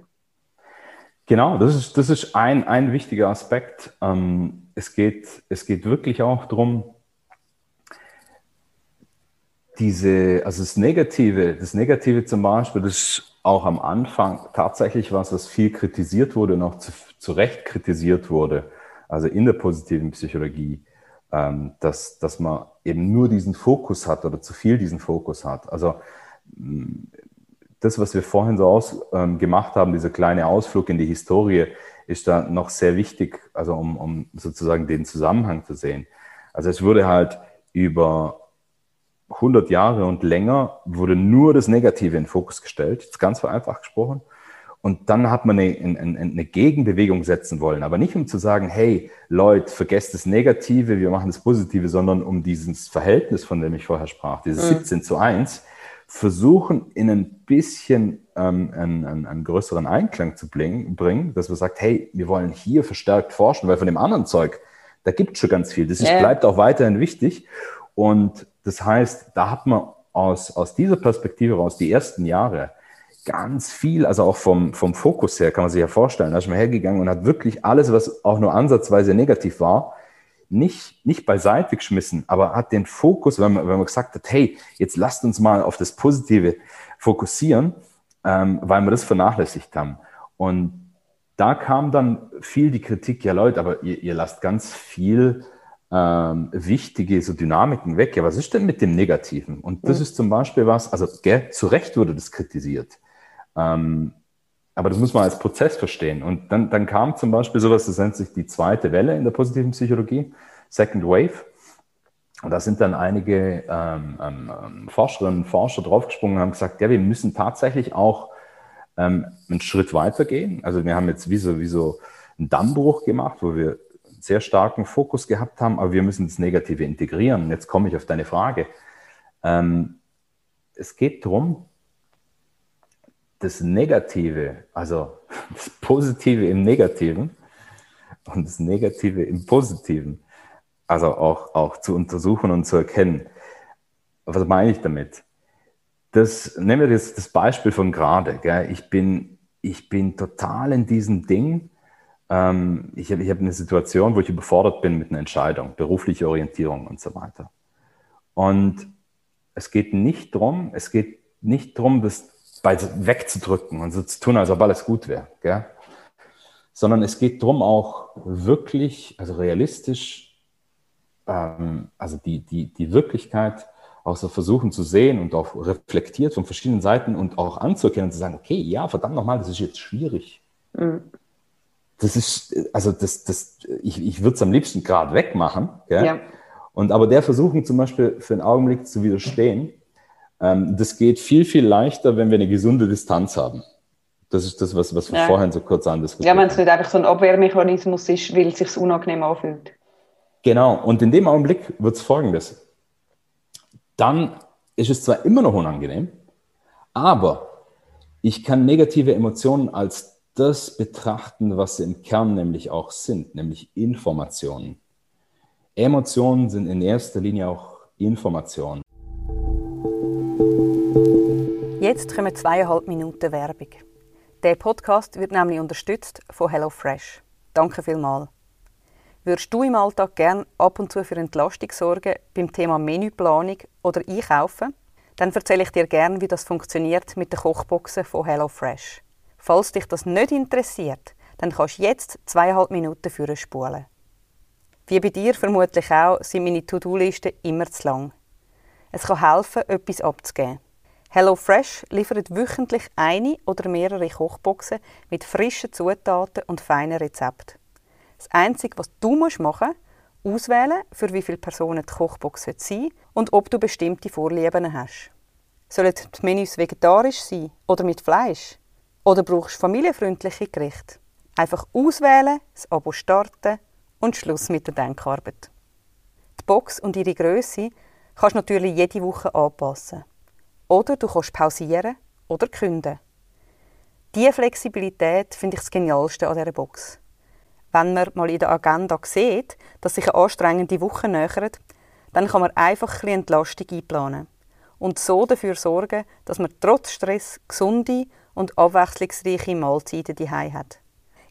[SPEAKER 1] Genau, das ist, das ist ein, ein wichtiger Aspekt. Ähm, es, geht, es geht wirklich auch darum, diese, also das Negative, das Negative zum Beispiel, das ist auch am Anfang tatsächlich was, was viel kritisiert wurde und auch zu, zu Recht kritisiert wurde, also in der positiven Psychologie ähm, dass, dass man eben nur diesen Fokus hat oder zu viel diesen Fokus hat. Also mm, das, was wir vorhin so aus, ähm, gemacht haben, dieser kleine Ausflug in die Historie, ist da noch sehr wichtig, also um, um sozusagen den Zusammenhang zu sehen. Also es wurde halt über 100 Jahre und länger wurde nur das Negative in den Fokus gestellt, jetzt ganz vereinfacht gesprochen. Und dann hat man eine, eine, eine, Gegenbewegung setzen wollen, aber nicht um zu sagen, hey Leute, vergesst das Negative, wir machen das Positive, sondern um dieses Verhältnis, von dem ich vorher sprach, dieses mhm. 17 zu 1, versuchen in ein bisschen ähm, einen, einen, einen, größeren Einklang zu bringen, dass man sagt, hey, wir wollen hier verstärkt forschen, weil von dem anderen Zeug, da gibt es schon ganz viel. Das ist, ja. bleibt auch weiterhin wichtig. Und das heißt, da hat man aus, aus dieser Perspektive raus die ersten Jahre ganz viel, also auch vom, vom Fokus her, kann man sich ja vorstellen, da ist man hergegangen und hat wirklich alles, was auch nur ansatzweise negativ war, nicht, nicht beiseite geschmissen, aber hat den Fokus, wenn man, wenn man gesagt hat, hey, jetzt lasst uns mal auf das Positive fokussieren, ähm, weil wir das vernachlässigt haben. Und da kam dann viel die Kritik, ja Leute, aber ihr, ihr lasst ganz viel ähm, wichtige so Dynamiken weg. Ja, was ist denn mit dem Negativen? Und das mhm. ist zum Beispiel was, also gell, zu Recht wurde das kritisiert. Ähm, aber das muss man als Prozess verstehen. Und dann, dann kam zum Beispiel sowas, das nennt sich die zweite Welle in der positiven Psychologie, Second Wave. Und da sind dann einige ähm, ähm, ähm Forscherinnen und Forscher draufgesprungen und haben gesagt, ja, wir müssen tatsächlich auch ähm, einen Schritt weiter gehen. Also wir haben jetzt wie so, wie so einen Dammbruch gemacht, wo wir sehr starken Fokus gehabt haben, aber wir müssen das Negative integrieren. Jetzt komme ich auf deine Frage. Ähm, es geht darum, das Negative, also das Positive im Negativen und das Negative im Positiven, also auch, auch zu untersuchen und zu erkennen. Was meine ich damit? Das, nehmen wir jetzt das Beispiel von gerade. Gell? Ich, bin, ich bin total in diesem Ding. Ähm, ich habe ich hab eine Situation, wo ich überfordert bin mit einer Entscheidung, berufliche Orientierung und so weiter. Und es geht nicht darum, es geht nicht darum, dass wegzudrücken und so zu tun, als ob alles gut wäre. Sondern es geht darum, auch wirklich, also realistisch, ähm, also die, die, die Wirklichkeit auch so versuchen zu sehen und auch reflektiert von verschiedenen Seiten und auch anzuerkennen und zu sagen, okay, ja, verdammt nochmal, das ist jetzt schwierig. Mhm. Das ist, also das, das, ich, ich würde es am liebsten gerade wegmachen. Gell? Ja. Und aber der Versuchung zum Beispiel für einen Augenblick zu widerstehen, ähm, das geht viel, viel leichter, wenn wir eine gesunde Distanz haben. Das ist das, was, was wir ja. vorhin so kurz andiskutiert
[SPEAKER 4] haben. Ja, wenn es nicht einfach so ein Abwehrmechanismus ist, weil es sich unangenehm anfühlt.
[SPEAKER 1] Genau, und in dem Augenblick wird es folgendes. Dann ist es zwar immer noch unangenehm, aber ich kann negative Emotionen als das betrachten, was sie im Kern nämlich auch sind, nämlich Informationen. Emotionen sind in erster Linie auch Informationen.
[SPEAKER 3] Jetzt kommen zweieinhalb Minuten Werbung. Der Podcast wird nämlich unterstützt von HelloFresh. Danke vielmals. Würdest du im Alltag gern ab und zu für Entlastung sorgen beim Thema Menüplanung oder Einkaufen? Dann erzähle ich dir gern, wie das funktioniert mit den Kochboxen von HelloFresh. Falls dich das nicht interessiert, dann kannst du jetzt zweieinhalb Minuten für spulen. Wie bei dir vermutlich auch, sind meine To-Do-Listen immer zu lang. Es kann helfen, etwas abzugeben. HelloFresh liefert wöchentlich eine oder mehrere Kochboxen mit frischen Zutaten und feinen Rezepten. Das Einzige, was du machen musst, auswählen, für wie viele Personen die Kochbox sein soll und ob du bestimmte Vorlieben hast. Sollen die Menüs vegetarisch sein oder mit Fleisch? Oder brauchst du familienfreundliche Gerichte? Einfach auswählen, das Abo starten und Schluss mit der Denkarbeit. Die Box und ihre Größe kannst du natürlich jede Woche anpassen. Oder du kannst pausieren oder künden. Diese Flexibilität finde ich das Genialste an dieser Box wenn man mal in der Agenda sieht, dass sich eine anstrengende Woche nähert, dann kann man einfach ein Entlastung einplanen und so dafür sorgen, dass man trotz Stress gesunde und abwechslungsreiche Mahlzeiten daheim hat.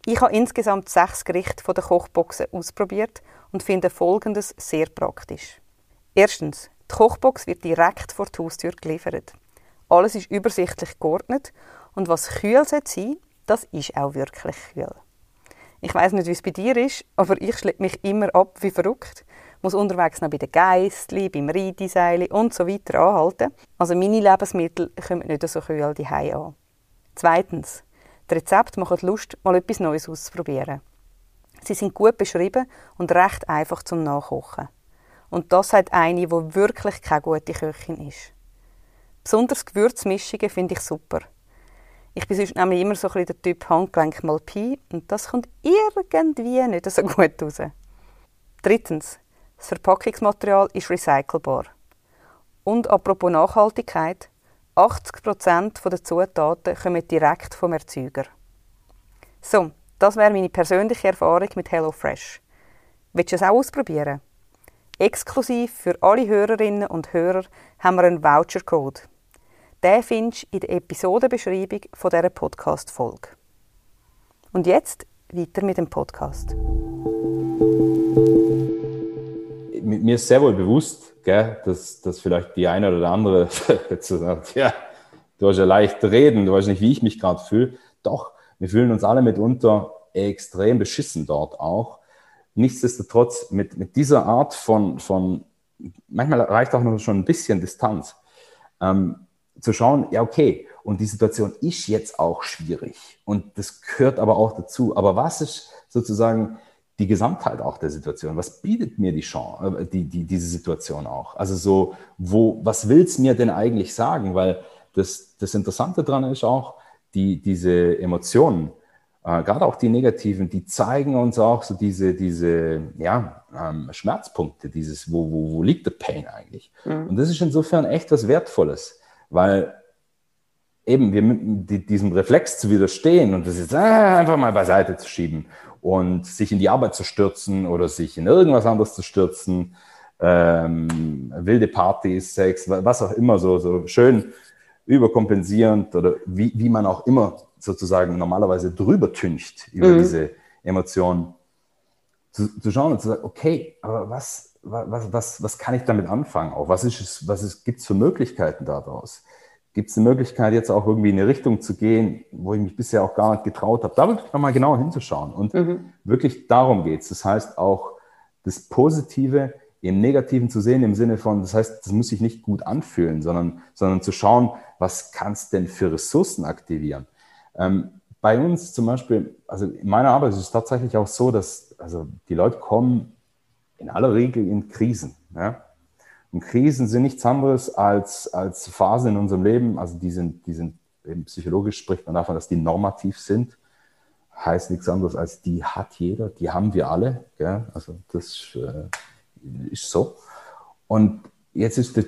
[SPEAKER 3] Ich habe insgesamt sechs Gerichte von der Kochboxen ausprobiert und finde Folgendes sehr praktisch. Erstens, die Kochbox wird direkt vor die Haustür geliefert. Alles ist übersichtlich geordnet und was kühl sein das ist auch wirklich kühl. Ich weiß nicht, wie es bei dir ist, aber ich schleppe mich immer ab wie verrückt. Muss unterwegs noch bei den Geistli, beim Reideseil und so weiter anhalten. Also meine Lebensmittel kommen nicht so kühl die an. Zweitens, die Rezepte machen Lust, mal etwas Neues auszuprobieren. Sie sind gut beschrieben und recht einfach zum Nachkochen. Und das hat eine, die wirklich keine gute Köchin ist. Besonders Gewürzmischungen finde ich super. Ich bin sonst nämlich immer so ein bisschen der Typ Handgelenk mal Pi und das kommt irgendwie nicht so gut raus. Drittens, das Verpackungsmaterial ist recycelbar. Und apropos Nachhaltigkeit, 80% der Zutaten kommen direkt vom Erzeuger. So, das wäre meine persönliche Erfahrung mit HelloFresh. Willst du es auch ausprobieren? Exklusiv für alle Hörerinnen und Hörer haben wir einen Vouchercode. Den findest du in der Episodenbeschreibung von dieser Podcast-Folge. Und jetzt weiter mit dem Podcast.
[SPEAKER 1] Mir ist sehr wohl bewusst, gell, dass, dass vielleicht die eine oder andere jetzt sagt, ja, du hast ja leicht reden, du weißt nicht, wie ich mich gerade fühle. Doch, wir fühlen uns alle mitunter extrem beschissen dort auch. Nichtsdestotrotz mit, mit dieser Art von, von, manchmal reicht auch noch schon ein bisschen Distanz, ähm, zu schauen, ja, okay, und die Situation ist jetzt auch schwierig und das gehört aber auch dazu. Aber was ist sozusagen die Gesamtheit auch der Situation? Was bietet mir die Chance, äh, die, die, diese Situation auch? Also so, wo, was will es mir denn eigentlich sagen? Weil das, das Interessante daran ist auch, die, diese Emotionen, äh, gerade auch die negativen, die zeigen uns auch so diese, diese ja, ähm, Schmerzpunkte, dieses, wo, wo, wo liegt der Pain eigentlich? Mhm. Und das ist insofern echt was Wertvolles weil eben wir mit diesem Reflex zu widerstehen und das jetzt äh, einfach mal beiseite zu schieben und sich in die Arbeit zu stürzen oder sich in irgendwas anderes zu stürzen, ähm, wilde Partys, Sex, was auch immer, so, so schön überkompensierend oder wie, wie man auch immer sozusagen normalerweise drüber tüncht über mhm. diese Emotionen, zu, zu schauen und zu sagen, okay, aber was, was, was, was kann ich damit anfangen? Auch was ist was ist, gibt es für Möglichkeiten daraus? Gibt es eine Möglichkeit, jetzt auch irgendwie in eine Richtung zu gehen, wo ich mich bisher auch gar nicht getraut habe? Da wirklich nochmal genauer hinzuschauen. Und mhm. wirklich darum geht es. Das heißt auch, das Positive im Negativen zu sehen, im Sinne von, das heißt, das muss sich nicht gut anfühlen, sondern, sondern zu schauen, was kannst denn für Ressourcen aktivieren? Ähm, bei uns zum Beispiel, also in meiner Arbeit ist es tatsächlich auch so, dass also die Leute kommen in aller Regel in Krisen. Ja? Und Krisen sind nichts anderes als, als Phasen in unserem Leben, also die sind, die sind eben psychologisch spricht man davon, dass die normativ sind. heißt nichts anderes als die hat jeder, die haben wir alle. Gell? Also das äh, ist so. Und jetzt ist die,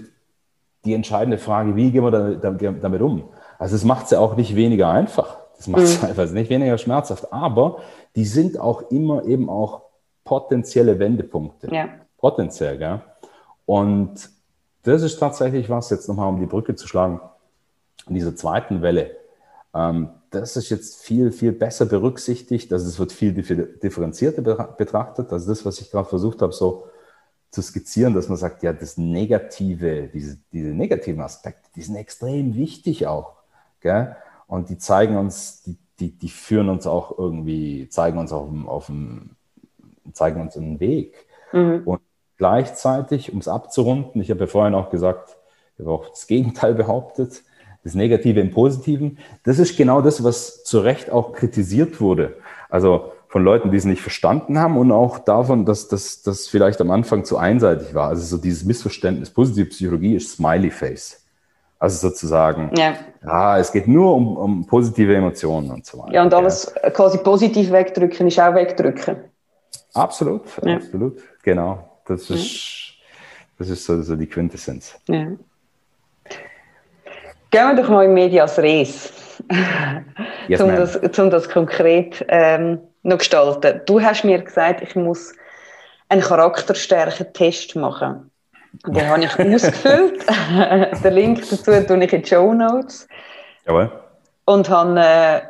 [SPEAKER 1] die, entscheidende Frage, wie gehen wir damit, damit um? Also es macht es ja auch nicht weniger einfach. Das macht es mhm. einfach nicht weniger schmerzhaft. Aber die sind auch immer eben auch potenzielle Wendepunkte. Ja. Potenziell, gell? Und das ist tatsächlich was, jetzt nochmal um die Brücke zu schlagen, in dieser zweiten Welle. Ähm, das ist jetzt viel, viel besser berücksichtigt. Also es wird viel differenzierter betrachtet. Also das, was ich gerade versucht habe, so zu skizzieren, dass man sagt, ja, das Negative, diese, diese negativen Aspekte, die sind extrem wichtig auch. Gell? Und die zeigen uns, die, die, die führen uns auch irgendwie, zeigen uns auf, auf dem, zeigen uns einen Weg. Mhm. Und gleichzeitig, um es abzurunden, ich habe ja vorhin auch gesagt, ich habe auch das Gegenteil behauptet, das Negative im Positiven. Das ist genau das, was zu Recht auch kritisiert wurde. Also von Leuten, die es nicht verstanden haben und auch davon, dass das vielleicht am Anfang zu einseitig war. Also so dieses Missverständnis, positive Psychologie ist Smiley Face. Also sozusagen, ja, ja es geht nur um, um positive Emotionen und so weiter.
[SPEAKER 3] Ja, und alles ja. quasi positiv wegdrücken ist auch wegdrücken.
[SPEAKER 1] Absolut, ja. absolut, genau. Das ist, das ist so, so die Quintessenz. Ja.
[SPEAKER 3] Gehen wir doch mal in Medias Res, yes, um, das, um das konkret ähm, noch gestalten. Du hast mir gesagt, ich muss einen Charakterstärken-Test machen. Den habe ich ausgefüllt. Den Link dazu tue ich in die Show Notes. Jawohl. Und habe, äh,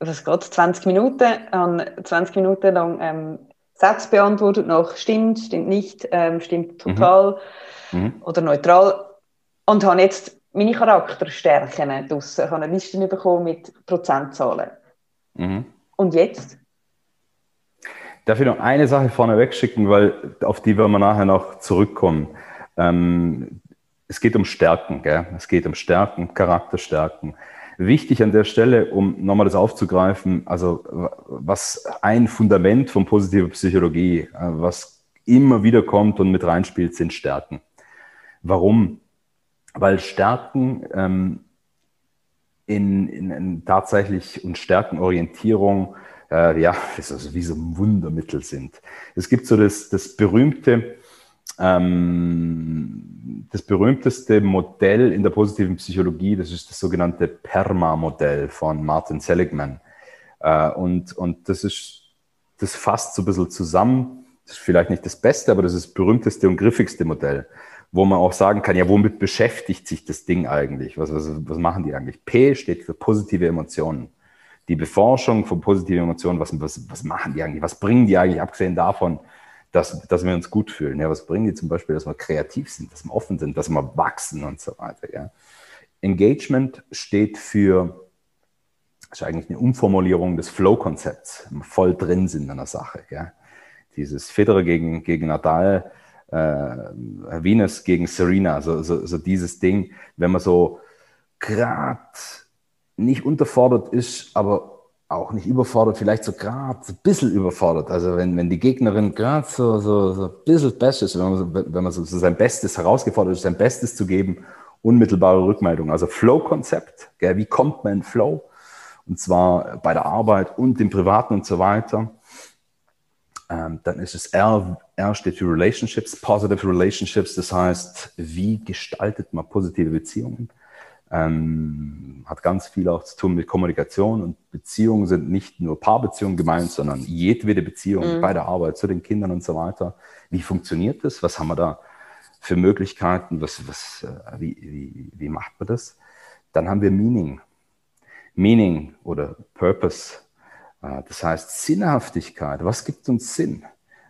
[SPEAKER 3] was geht 20 Minuten, habe 20 Minuten lang ähm, Sätze beantwortet nach stimmt, stimmt nicht, ähm, stimmt total mhm. Mhm. oder neutral. Und habe jetzt meine Charakterstärken draussen. Ich habe eine Liste bekommen mit Prozentzahlen. Mhm. Und jetzt?
[SPEAKER 1] Darf ich noch eine Sache vorneweg schicken, weil auf die werden wir nachher noch zurückkommen. Ähm, es geht um Stärken, gell? es geht um Stärken, Charakterstärken. Wichtig an der Stelle, um nochmal das aufzugreifen, also was ein Fundament von positiver Psychologie, äh, was immer wieder kommt und mit reinspielt, sind Stärken. Warum? weil Stärken ähm, in, in, in, tatsächlich und Stärkenorientierung äh, ja, also wie so ein Wundermittel sind. Es gibt so das, das berühmte, ähm, das berühmteste Modell in der positiven Psychologie, das ist das sogenannte PERMA-Modell von Martin Seligman. Äh, und, und das ist, das fasst so ein bisschen zusammen. Das ist vielleicht nicht das Beste, aber das ist das berühmteste und griffigste Modell wo man auch sagen kann, ja, womit beschäftigt sich das Ding eigentlich? Was, was, was machen die eigentlich? P steht für positive Emotionen. Die Beforschung von positiven Emotionen, was, was, was machen die eigentlich? Was bringen die eigentlich, abgesehen davon, dass, dass wir uns gut fühlen? Ja, was bringen die zum Beispiel, dass wir kreativ sind, dass wir offen sind, dass wir wachsen und so weiter? Ja? Engagement steht für, das ist eigentlich eine Umformulierung des Flow-Konzepts, voll drin sind in einer Sache. Ja? Dieses Federer gegen, gegen Nadal, äh, Venus gegen Serena, so, so, so dieses Ding, wenn man so gerade nicht unterfordert ist, aber auch nicht überfordert, vielleicht so gerade ein bisschen überfordert. Also wenn, wenn die Gegnerin gerade so, so, so ein bisschen besser ist, wenn man, wenn man so, so sein Bestes herausgefordert ist, sein Bestes zu geben, unmittelbare Rückmeldung. Also Flow-Konzept, wie kommt man in Flow? Und zwar bei der Arbeit und im Privaten und so weiter. Ähm, dann ist es R, R steht für Relationships, Positive Relationships, das heißt, wie gestaltet man positive Beziehungen? Ähm, hat ganz viel auch zu tun mit Kommunikation und Beziehungen sind nicht nur Paarbeziehungen gemeint, sondern jedwede Beziehung mhm. bei der Arbeit zu den Kindern und so weiter. Wie funktioniert das? Was haben wir da für Möglichkeiten? Was, was, äh, wie, wie, wie macht man das? Dann haben wir Meaning. Meaning oder Purpose Ah, das heißt Sinnhaftigkeit. Was gibt uns Sinn?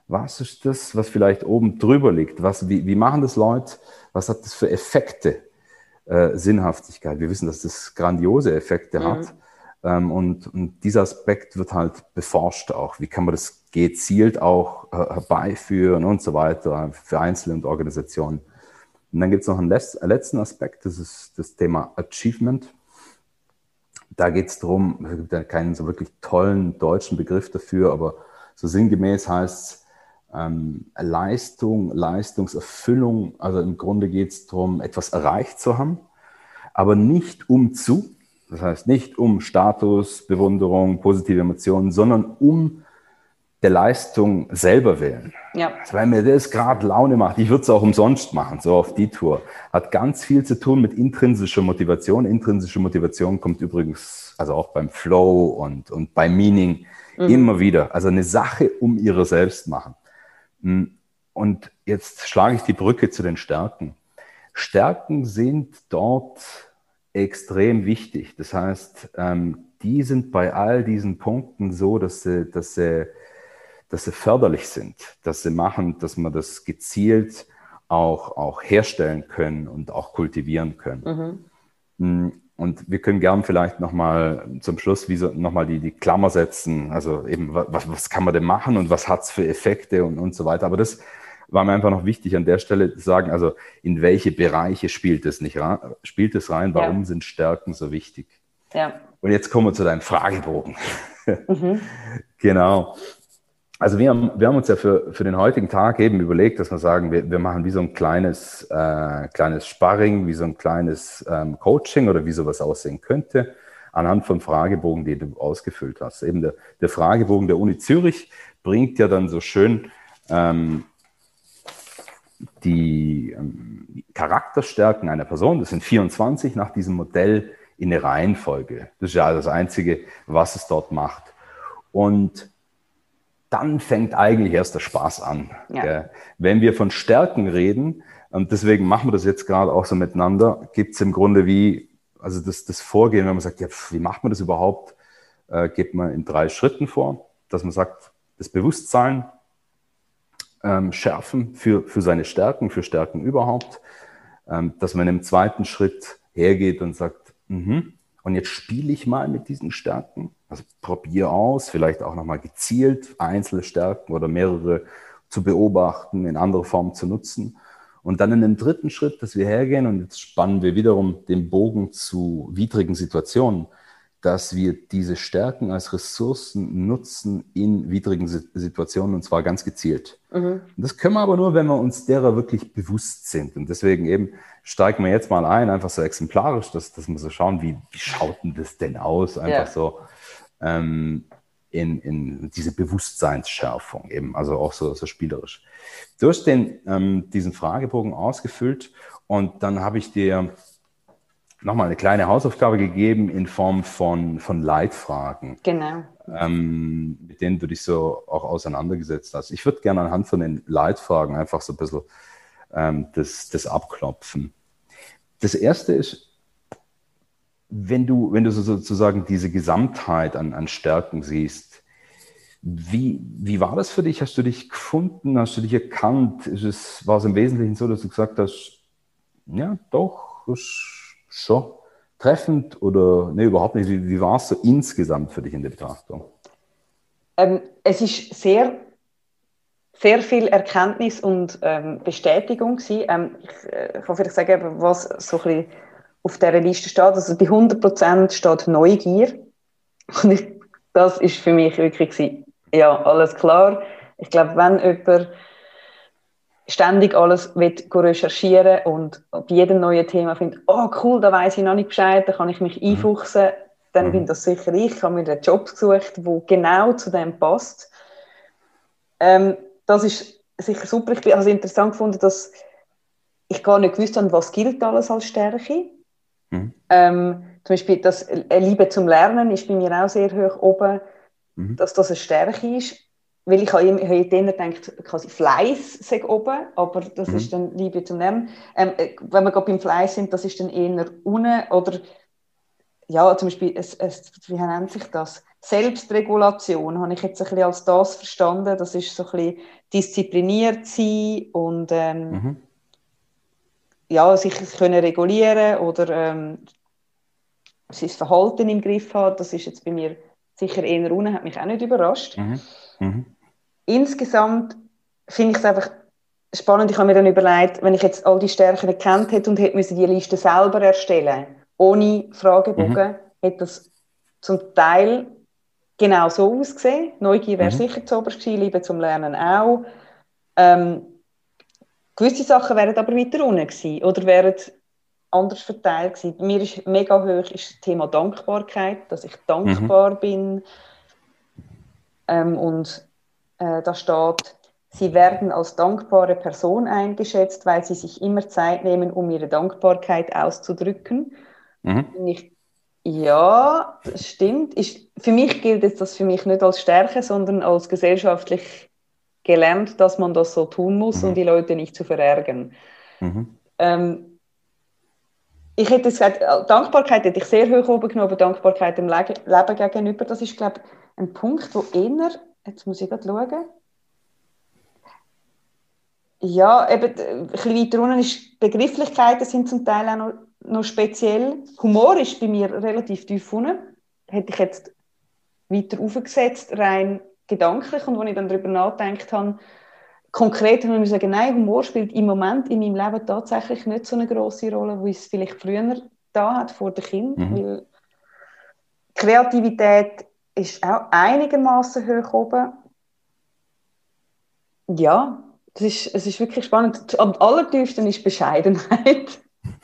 [SPEAKER 1] Was ist das, was vielleicht oben drüber liegt? Was, wie, wie machen das Leute? Was hat das für Effekte? Äh, Sinnhaftigkeit. Wir wissen, dass das grandiose Effekte mhm. hat. Ähm, und, und dieser Aspekt wird halt beforscht auch. Wie kann man das gezielt auch äh, herbeiführen und so weiter für Einzelne und Organisationen. Und dann gibt es noch einen letzten Aspekt, das ist das Thema Achievement da geht es darum, es gibt ja keinen so wirklich tollen deutschen Begriff dafür, aber so sinngemäß heißt es ähm, Leistung, Leistungserfüllung. Also im Grunde geht es darum, etwas erreicht zu haben, aber nicht um zu, Das heißt nicht um Status, Bewunderung, positive Emotionen, sondern um der Leistung selber willen. Ja. Also weil mir das gerade Laune macht. Ich würde es auch umsonst machen, so auf die Tour. Hat ganz viel zu tun mit intrinsischer Motivation. Intrinsische Motivation kommt übrigens also auch beim Flow und, und beim Meaning mhm. immer wieder. Also eine Sache um ihre selbst machen. Hm. Und jetzt schlage ich die Brücke zu den Stärken. Stärken sind dort extrem wichtig. Das heißt, ähm, die sind bei all diesen Punkten so, dass sie, dass sie, dass sie förderlich sind, dass sie machen, dass man das gezielt auch, auch herstellen können und auch kultivieren können. Mhm. Und wir können gern vielleicht nochmal zum Schluss wie so, nochmal die, die Klammer setzen. Also eben, was, was kann man denn machen und was hat es für Effekte und, und so weiter. Aber das, war mir einfach noch wichtig an der Stelle zu sagen, also in welche Bereiche spielt es nicht rein, spielt es rein, warum ja. sind Stärken so wichtig? Ja. Und jetzt kommen wir zu deinem Fragebogen. Mhm. genau. Also wir haben, wir haben uns ja für, für den heutigen Tag eben überlegt, dass wir sagen, wir, wir machen wie so ein kleines, äh, kleines Sparring, wie so ein kleines ähm, Coaching oder wie sowas aussehen könnte, anhand vom Fragebogen, den du ausgefüllt hast. Eben der, der Fragebogen der Uni Zürich bringt ja dann so schön ähm, die ähm, Charakterstärken einer Person, das sind 24 nach diesem Modell in eine Reihenfolge. Das ist ja das Einzige, was es dort macht. Und dann fängt eigentlich erst der Spaß an. Ja. Wenn wir von Stärken reden, und deswegen machen wir das jetzt gerade auch so miteinander, gibt es im Grunde wie, also das, das Vorgehen, wenn man sagt, ja, wie macht man das überhaupt, äh, geht man in drei Schritten vor, dass man sagt, das Bewusstsein, ähm, schärfen für, für seine Stärken, für Stärken überhaupt, ähm, dass man im zweiten Schritt hergeht und sagt, mhm, und jetzt spiele ich mal mit diesen Stärken. Also probiere aus, vielleicht auch nochmal gezielt einzelne Stärken oder mehrere zu beobachten, in andere Formen zu nutzen. Und dann in dem dritten Schritt, dass wir hergehen und jetzt spannen wir wiederum den Bogen zu widrigen Situationen dass wir diese Stärken als Ressourcen nutzen in widrigen Situationen und zwar ganz gezielt. Mhm. Das können wir aber nur, wenn wir uns derer wirklich bewusst sind. Und deswegen eben steigen wir jetzt mal ein, einfach so exemplarisch, dass, dass wir so schauen, wie, wie schaut denn das denn aus? Einfach ja. so ähm, in, in diese Bewusstseinsschärfung eben, also auch so, so spielerisch. Du hast den, ähm, diesen Fragebogen ausgefüllt und dann habe ich dir nochmal eine kleine Hausaufgabe gegeben in Form von, von Leitfragen. Genau. Ähm, mit denen du dich so auch auseinandergesetzt hast. Ich würde gerne anhand von den Leitfragen einfach so ein bisschen ähm, das, das abklopfen. Das erste ist, wenn du, wenn du so sozusagen diese Gesamtheit an, an Stärken siehst, wie, wie war das für dich? Hast du dich gefunden? Hast du dich erkannt? Ist es, war es im Wesentlichen so, dass du gesagt hast, ja, doch, das schon treffend oder nee, überhaupt nicht? Wie, war es so insgesamt für dich in der Betrachtung?
[SPEAKER 3] Ähm, es ist sehr, sehr viel Erkenntnis und ähm, Bestätigung. Ähm, ich äh, kann vielleicht sagen, was so ein bisschen auf dieser Liste steht. Also bei 100% steht Neugier. Und ich, das ist für mich wirklich ja, alles klar. Ich glaube, wenn jemand ständig alles recherchieren und bei jedem neuen Thema findet, oh cool, da weiß ich noch nicht Bescheid, da kann ich mich mhm. einfuchsen, dann mhm. bin das sicher ich. Ich habe mir einen Job gesucht, der genau zu dem passt. Ähm, das ist sicher super. Ich bin also interessant gefunden, dass ich gar nicht gewusst habe, was gilt alles als Stärke. Mhm. Ähm, zum Beispiel das Liebe zum Lernen ist bei mir auch sehr hoch oben, mhm. dass das eine Stärke ist weil ich habe immer gedacht, quasi Fleiß sei oben, aber das mhm. ist dann Liebe zum Lernen. Ähm, äh, wenn wir gerade beim Fleiß sind, das ist dann eher unten oder ja, zum Beispiel, es, es, wie nennt sich das? Selbstregulation habe ich jetzt ein bisschen als das verstanden. Das ist so ein bisschen diszipliniert sein und ähm, mhm. ja, sich können regulieren oder ähm, sein Verhalten im Griff haben. Das ist jetzt bei mir sicher eher unten, hat mich auch nicht überrascht. Mhm. Mhm. Insgesamt finde ich es einfach spannend. Ich habe mir dann überlegt, wenn ich jetzt all die Stärken erkannt hätte und hätte müssen die Liste selber erstellen, ohne Fragebogen, mhm. hätte das zum Teil genau so ausgesehen. Neugier wäre mhm. sicher zu oberst gewesen, Liebe zum Lernen auch. Ähm, gewisse Sachen wären aber weiter unten gewesen oder wären anders verteilt gewesen. Mir ist mega hoch ist das Thema Dankbarkeit, dass ich dankbar mhm. bin. Ähm, und äh, da steht, sie werden als dankbare Person eingeschätzt, weil sie sich immer Zeit nehmen, um ihre Dankbarkeit auszudrücken. Mhm. Ich, ja, das stimmt. Ist, für mich gilt das für mich nicht als Stärke, sondern als gesellschaftlich gelernt, dass man das so tun muss, mhm. um die Leute nicht zu verärgern. Mhm. Ähm, ich hätte gesagt, äh, Dankbarkeit hätte ich sehr hoch oben genommen, Dankbarkeit dem Leben gegenüber, das ist, glaube ich, ein Punkt, wo eher, jetzt muss ich gerade schauen, ja, eben, ein bisschen weiter unten ist, Begrifflichkeiten sind zum Teil auch noch, noch speziell. Humor ist bei mir relativ tief unten. Hätte ich jetzt weiter aufgesetzt, rein gedanklich. Und als ich dann darüber nachgedacht habe, konkret habe ich sagen, nein, Humor spielt im Moment in meinem Leben tatsächlich nicht so eine große Rolle, wie es vielleicht früher da hat vor dem Kind. Mhm. Weil Kreativität ist auch einigermaßen hoch oben. Ja, das ist, es ist wirklich spannend. Am allertiefsten ist Bescheidenheit.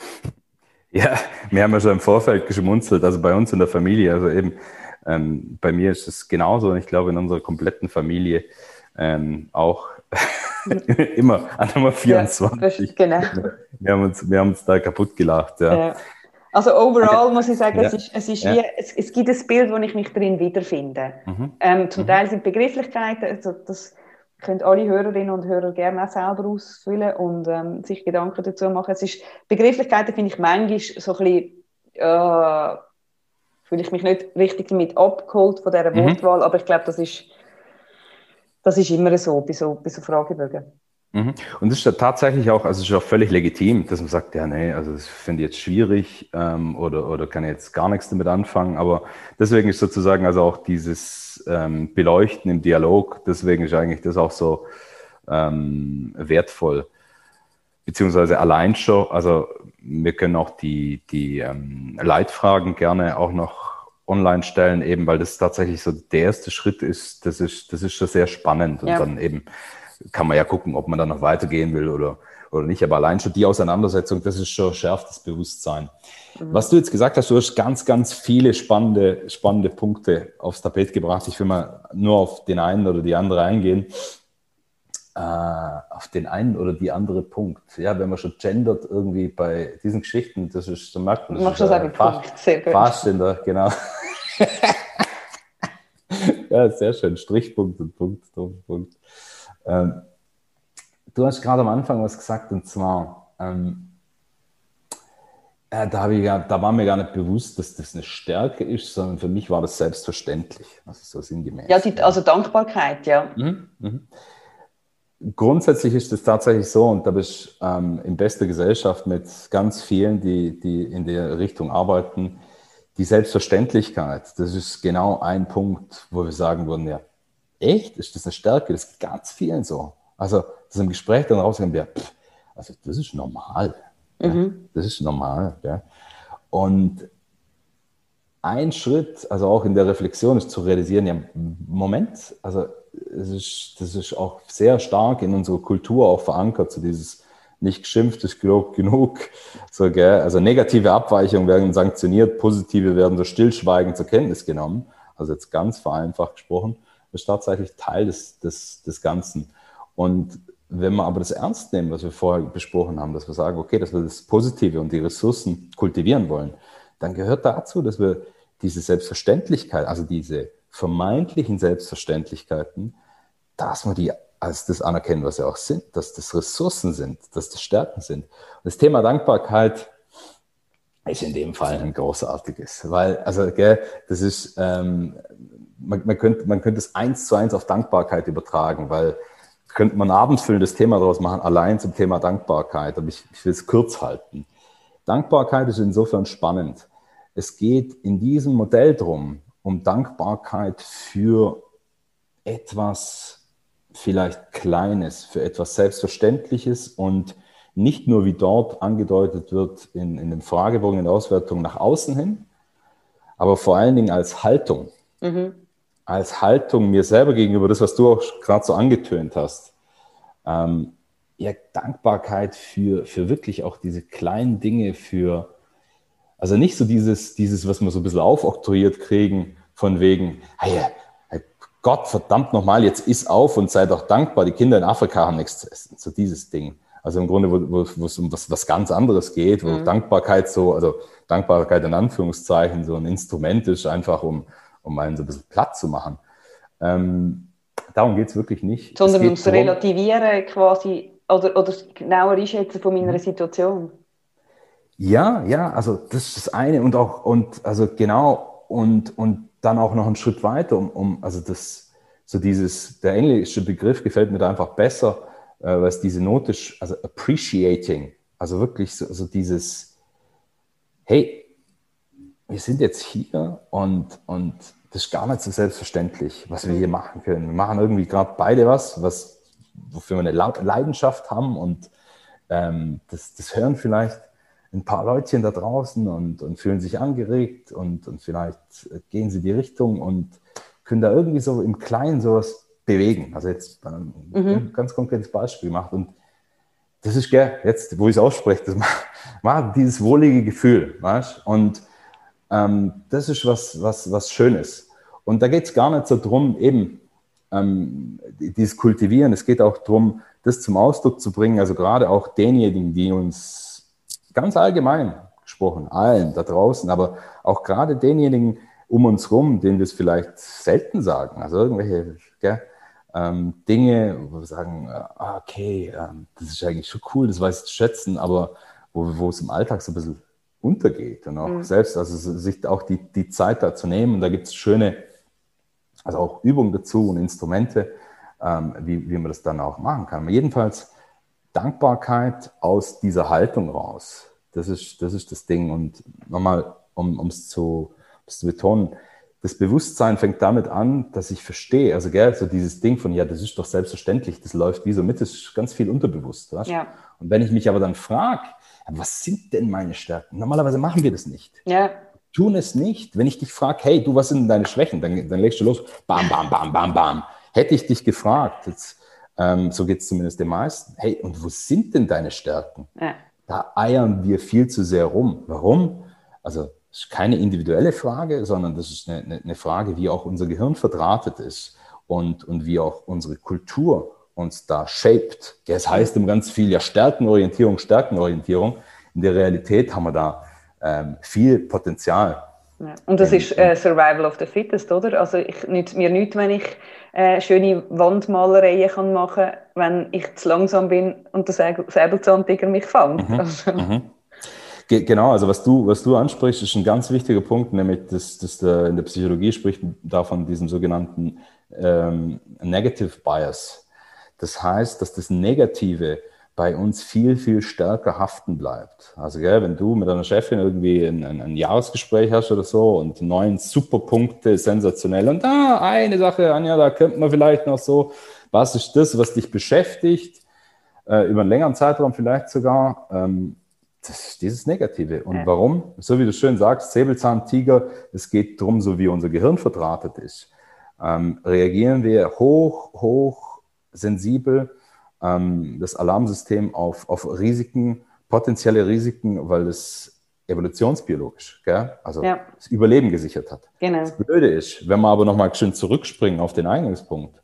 [SPEAKER 1] Ja, wir haben ja schon im Vorfeld geschmunzelt, also bei uns in der Familie, also eben ähm, bei mir ist es genauso und ich glaube in unserer kompletten Familie ähm, auch immer an Nummer 24. Ja, genau. Wir haben, uns, wir haben uns da kaputt gelacht. Ja. ja.
[SPEAKER 3] Also overall okay. muss ich sagen, ja. es, ist, es, ist wie, es, es, gibt ein Bild, wo ich mich drin wiederfinde. Mhm. Ähm, zum mhm. Teil sind Begrifflichkeiten, also das können alle Hörerinnen und Hörer gerne auch selber ausfüllen und ähm, sich Gedanken dazu machen. Es ist, Begrifflichkeiten finde ich manchmal so ein bisschen, äh, fühle ich mich nicht richtig damit abgeholt von dieser mhm. Wortwahl, aber ich glaube, das ist das ist immer so bei so, bei so Fragebögen.
[SPEAKER 1] Mhm. Und es ist ja tatsächlich auch, also es ist auch völlig legitim, dass man sagt, ja, nee, also das finde ich jetzt schwierig ähm, oder, oder kann jetzt gar nichts damit anfangen. Aber deswegen ist sozusagen also auch dieses ähm, Beleuchten im Dialog, deswegen ist eigentlich das auch so ähm, wertvoll. Beziehungsweise allein schon, also wir können auch die, die ähm, Leitfragen gerne auch noch online stellen, eben weil das tatsächlich so der erste Schritt ist. Das ist, das ist schon sehr spannend. Und ja. dann eben kann man ja gucken, ob man da noch weitergehen will oder, oder nicht. Aber allein schon die Auseinandersetzung, das ist schon schärft das Bewusstsein. Mhm. Was du jetzt gesagt hast, du hast ganz, ganz viele spannende, spannende Punkte aufs Tapet gebracht. Ich will mal nur auf den einen oder die andere eingehen. Äh, auf den einen oder die andere Punkt. Ja, wenn man schon gendert irgendwie bei diesen Geschichten, das ist, so merkt man.
[SPEAKER 3] Das Machst du das Punkt, sehr gut.
[SPEAKER 1] Fast in der, genau. ja, sehr schön. Strichpunkt und Punkt, Punkt. Ähm, du hast gerade am Anfang was gesagt und zwar, ähm, äh, da, ich, da war mir gar nicht bewusst, dass das eine Stärke ist, sondern für mich war das selbstverständlich. Also so sinngemäß.
[SPEAKER 3] Ja, die, also Dankbarkeit, ja. Mhm,
[SPEAKER 1] mhm. Grundsätzlich ist es tatsächlich so, und da bist du ähm, in bester Gesellschaft mit ganz vielen, die, die in der Richtung arbeiten, die Selbstverständlichkeit, das ist genau ein Punkt, wo wir sagen würden, ja, echt, ist das eine Stärke? Das ist ganz vielen so. Also, das im Gespräch dann rausgehen, ja, pff, also das ist normal. Mhm. Ja, das ist normal. Ja. Und ein Schritt, also auch in der Reflexion, ist zu realisieren, ja, Moment, also es ist, das ist auch sehr stark in unserer Kultur auch verankert, so dieses nicht geschimpft ist genug, genug. So, gell? Also negative Abweichungen werden sanktioniert, positive werden so stillschweigend zur Kenntnis genommen. Also jetzt ganz vereinfacht gesprochen, ist tatsächlich Teil des, des, des Ganzen. Und wenn wir aber das ernst nehmen, was wir vorher besprochen haben, dass wir sagen, okay, dass wir das Positive und die Ressourcen kultivieren wollen, dann gehört dazu, dass wir diese Selbstverständlichkeit, also diese vermeintlichen Selbstverständlichkeiten, dass wir die als das anerkennen, was sie auch sind, dass das Ressourcen sind, dass das Stärken sind. Und das Thema Dankbarkeit ist in dem Fall ein großartiges, weil, also, gell, das ist, ähm, man, man, könnte, man könnte es eins zu eins auf Dankbarkeit übertragen, weil könnte man ein abendfüllendes Thema daraus machen, allein zum Thema Dankbarkeit, aber ich, ich will es kurz halten. Dankbarkeit ist insofern spannend. Es geht in diesem Modell drum, um Dankbarkeit für etwas, vielleicht Kleines, für etwas Selbstverständliches und nicht nur wie dort angedeutet wird in, in den Fragebogen in der Auswertung nach außen hin, aber vor allen Dingen als Haltung. Mhm. Als Haltung mir selber gegenüber, das, was du auch gerade so angetönt hast. Ähm, ja, Dankbarkeit für, für wirklich auch diese kleinen Dinge, für, also nicht so dieses, dieses, was wir so ein bisschen aufoktroyiert kriegen, von wegen, hey, hey Gott, verdammt nochmal, jetzt ist auf und sei doch dankbar, die Kinder in Afrika haben nichts zu essen. So dieses Ding. Also im Grunde, wo, wo es um was, was ganz anderes geht, wo mhm. Dankbarkeit so, also Dankbarkeit in Anführungszeichen so ein Instrument ist, einfach um, um einen so ein bisschen platt zu machen. Ähm, darum geht es wirklich nicht.
[SPEAKER 3] Sondern ums Relativieren quasi oder, oder genauer einschätzen von meiner mhm. Situation.
[SPEAKER 1] Ja, ja, also das ist das eine und auch, und also genau, und, und dann auch noch einen Schritt weiter, um, um also das, so dieses, der englische Begriff gefällt mir da einfach besser, äh, was diese Note, also appreciating, also wirklich so, so dieses, hey, wir sind jetzt hier und, und das ist gar nicht so selbstverständlich, was wir hier machen können. Wir machen irgendwie gerade beide was, was, wofür wir eine Leidenschaft haben und ähm, das, das hören vielleicht ein paar Leutchen da draußen und, und fühlen sich angeregt und, und vielleicht gehen sie die Richtung und können da irgendwie so im Kleinen sowas bewegen. Also jetzt ein mhm. ganz konkretes Beispiel gemacht und das ist, gell, jetzt, wo ich es ausspreche, das macht, macht dieses wohlige Gefühl, weißt? Und ähm, das ist was, was, was Schönes. Und da geht es gar nicht so drum, eben ähm, dieses Kultivieren. Es geht auch darum, das zum Ausdruck zu bringen. Also gerade auch denjenigen, die uns ganz allgemein gesprochen, allen da draußen, aber auch gerade denjenigen um uns herum, denen wir es vielleicht selten sagen. Also irgendwelche gell, ähm, Dinge, wo wir sagen, äh, okay, ähm, das ist eigentlich schon cool, das weiß ich zu schätzen, aber wo, wo es im Alltag so ein bisschen untergeht und auch mhm. selbst, also sich auch die, die Zeit da zu nehmen. Und da gibt es schöne, also auch Übungen dazu und Instrumente, ähm, wie, wie man das dann auch machen kann. Aber jedenfalls Dankbarkeit aus dieser Haltung raus. Das ist das, ist das Ding. Und nochmal, um es zu, zu betonen, das Bewusstsein fängt damit an, dass ich verstehe, also gell, so dieses Ding von, ja, das ist doch selbstverständlich, das läuft wie so mit, das ist ganz viel unterbewusst. Weißt? Ja. Und wenn ich mich aber dann frage, was sind denn meine Stärken? Normalerweise machen wir das nicht. Ja. Tun es nicht. Wenn ich dich frage, hey, du, was sind deine Schwächen? Dann, dann legst du los, bam, bam, bam, bam, bam. Hätte ich dich gefragt, jetzt, ähm, so geht es zumindest den meisten, hey, und wo sind denn deine Stärken? Ja. Da eiern wir viel zu sehr rum. Warum? Also, das ist keine individuelle Frage, sondern das ist eine, eine Frage, wie auch unser Gehirn verdrahtet ist und, und wie auch unsere Kultur uns da shaped. Das heißt im ganz viel ja Stärkenorientierung, Stärkenorientierung. In der Realität haben wir da ähm, viel Potenzial.
[SPEAKER 3] Ja. Und das ist äh, Survival of the Fittest, oder? Also ich nützt mir nichts, wenn ich äh, schöne Wandmalereien kann machen kann, wenn ich zu langsam bin und der Säbelzahntiger mich fängt. Mhm. Also. Mhm.
[SPEAKER 1] Genau, also was du, was du ansprichst, ist ein ganz wichtiger Punkt, nämlich dass, dass der, in der Psychologie spricht davon diesem sogenannten ähm, Negative Bias. Das heißt, dass das Negative bei uns viel, viel stärker haften bleibt. Also, gell, wenn du mit deiner Chefin irgendwie ein, ein, ein, Jahresgespräch hast oder so und neun Superpunkte, sensationell, und da ah, eine Sache, Anja, da könnte man vielleicht noch so, was ist das, was dich beschäftigt, äh, über einen längeren Zeitraum vielleicht sogar, ähm, das ist dieses Negative. Und warum? So wie du schön sagst, Säbelzahntiger, es geht darum, so wie unser Gehirn verdrahtet ist. Ähm, reagieren wir hoch, hoch sensibel, ähm, das Alarmsystem auf, auf Risiken, potenzielle Risiken, weil es evolutionsbiologisch, gell? also ja. das Überleben gesichert hat. Genau. Das Blöde ist, wenn wir aber nochmal schön zurückspringen auf den Eingangspunkt,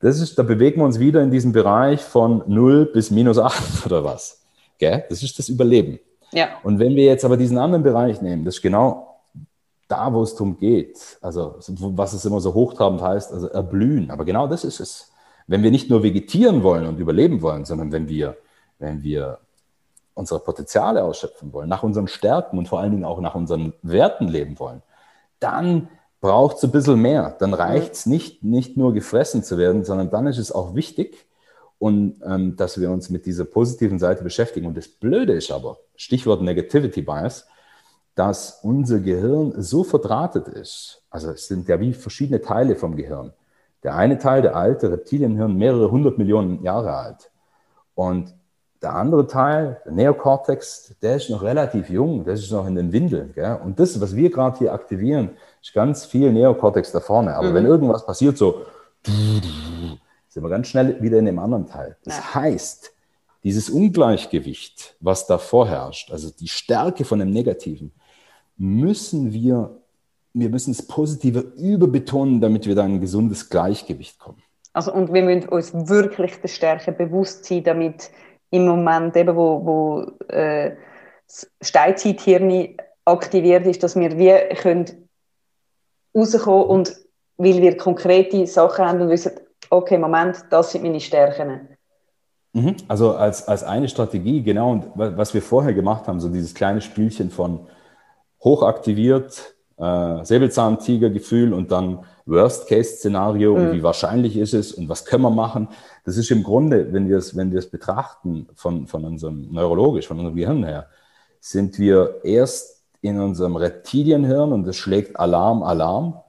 [SPEAKER 1] das ist, da bewegen wir uns wieder in diesem Bereich von 0 bis minus 8 oder was. Gell? Das ist das Überleben. Ja. Und wenn wir jetzt aber diesen anderen Bereich nehmen, das ist genau da, wo es darum geht, also was es immer so hochtrabend heißt, also erblühen. Aber genau das ist es wenn wir nicht nur vegetieren wollen und überleben wollen, sondern wenn wir, wenn wir unsere Potenziale ausschöpfen wollen, nach unseren Stärken und vor allen Dingen auch nach unseren Werten leben wollen, dann braucht es ein bisschen mehr. Dann reicht es nicht, nicht nur gefressen zu werden, sondern dann ist es auch wichtig, und ähm, dass wir uns mit dieser positiven Seite beschäftigen. Und das Blöde ist aber, Stichwort Negativity Bias, dass unser Gehirn so verdrahtet ist. Also es sind ja wie verschiedene Teile vom Gehirn. Der eine Teil, der alte Reptilienhirn, mehrere hundert Millionen Jahre alt. Und der andere Teil, der Neokortex, der ist noch relativ jung, der ist noch in den Windeln. Gell? Und das, was wir gerade hier aktivieren, ist ganz viel Neokortex da vorne. Aber mhm. wenn irgendwas passiert, so, sind wir ganz schnell wieder in dem anderen Teil. Das ja. heißt, dieses Ungleichgewicht, was da vorherrscht, also die Stärke von dem Negativen, müssen wir, wir müssen das Positive überbetonen, damit wir da in ein gesundes Gleichgewicht kommen.
[SPEAKER 3] Also, und wir müssen uns wirklich der Stärke bewusst sein, damit im Moment eben, wo, wo äh, das Steinzeithirn aktiviert ist, dass wir wie können rauskommen und weil wir konkrete Sachen haben und wissen, okay, Moment, das sind meine Stärken.
[SPEAKER 1] Mhm. Also als, als eine Strategie, genau, und was wir vorher gemacht haben, so dieses kleine Spielchen von hochaktiviert, äh, Säbelzahntiger-Gefühl und dann Worst-Case-Szenario mhm. und wie wahrscheinlich ist es und was können wir machen. Das ist im Grunde, wenn wir es, wenn wir es betrachten von, von unserem neurologisch, von unserem Gehirn her, sind wir erst in unserem Reptilienhirn und es schlägt Alarm, Alarm.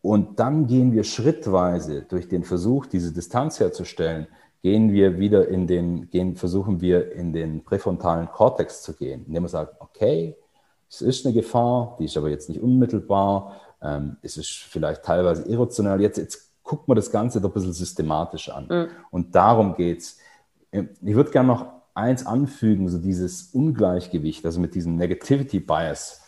[SPEAKER 1] Und dann gehen wir schrittweise durch den Versuch, diese Distanz herzustellen, gehen wir wieder in den, gehen, versuchen wir in den präfrontalen Kortex zu gehen, indem wir sagen, okay, es ist eine Gefahr, die ist aber jetzt nicht unmittelbar, ähm, es ist vielleicht teilweise irrational. Jetzt, jetzt guckt man das Ganze doch ein bisschen systematisch an. Mhm. Und darum geht es. Ich würde gerne noch eins anfügen, so dieses Ungleichgewicht, also mit diesem Negativity Bias.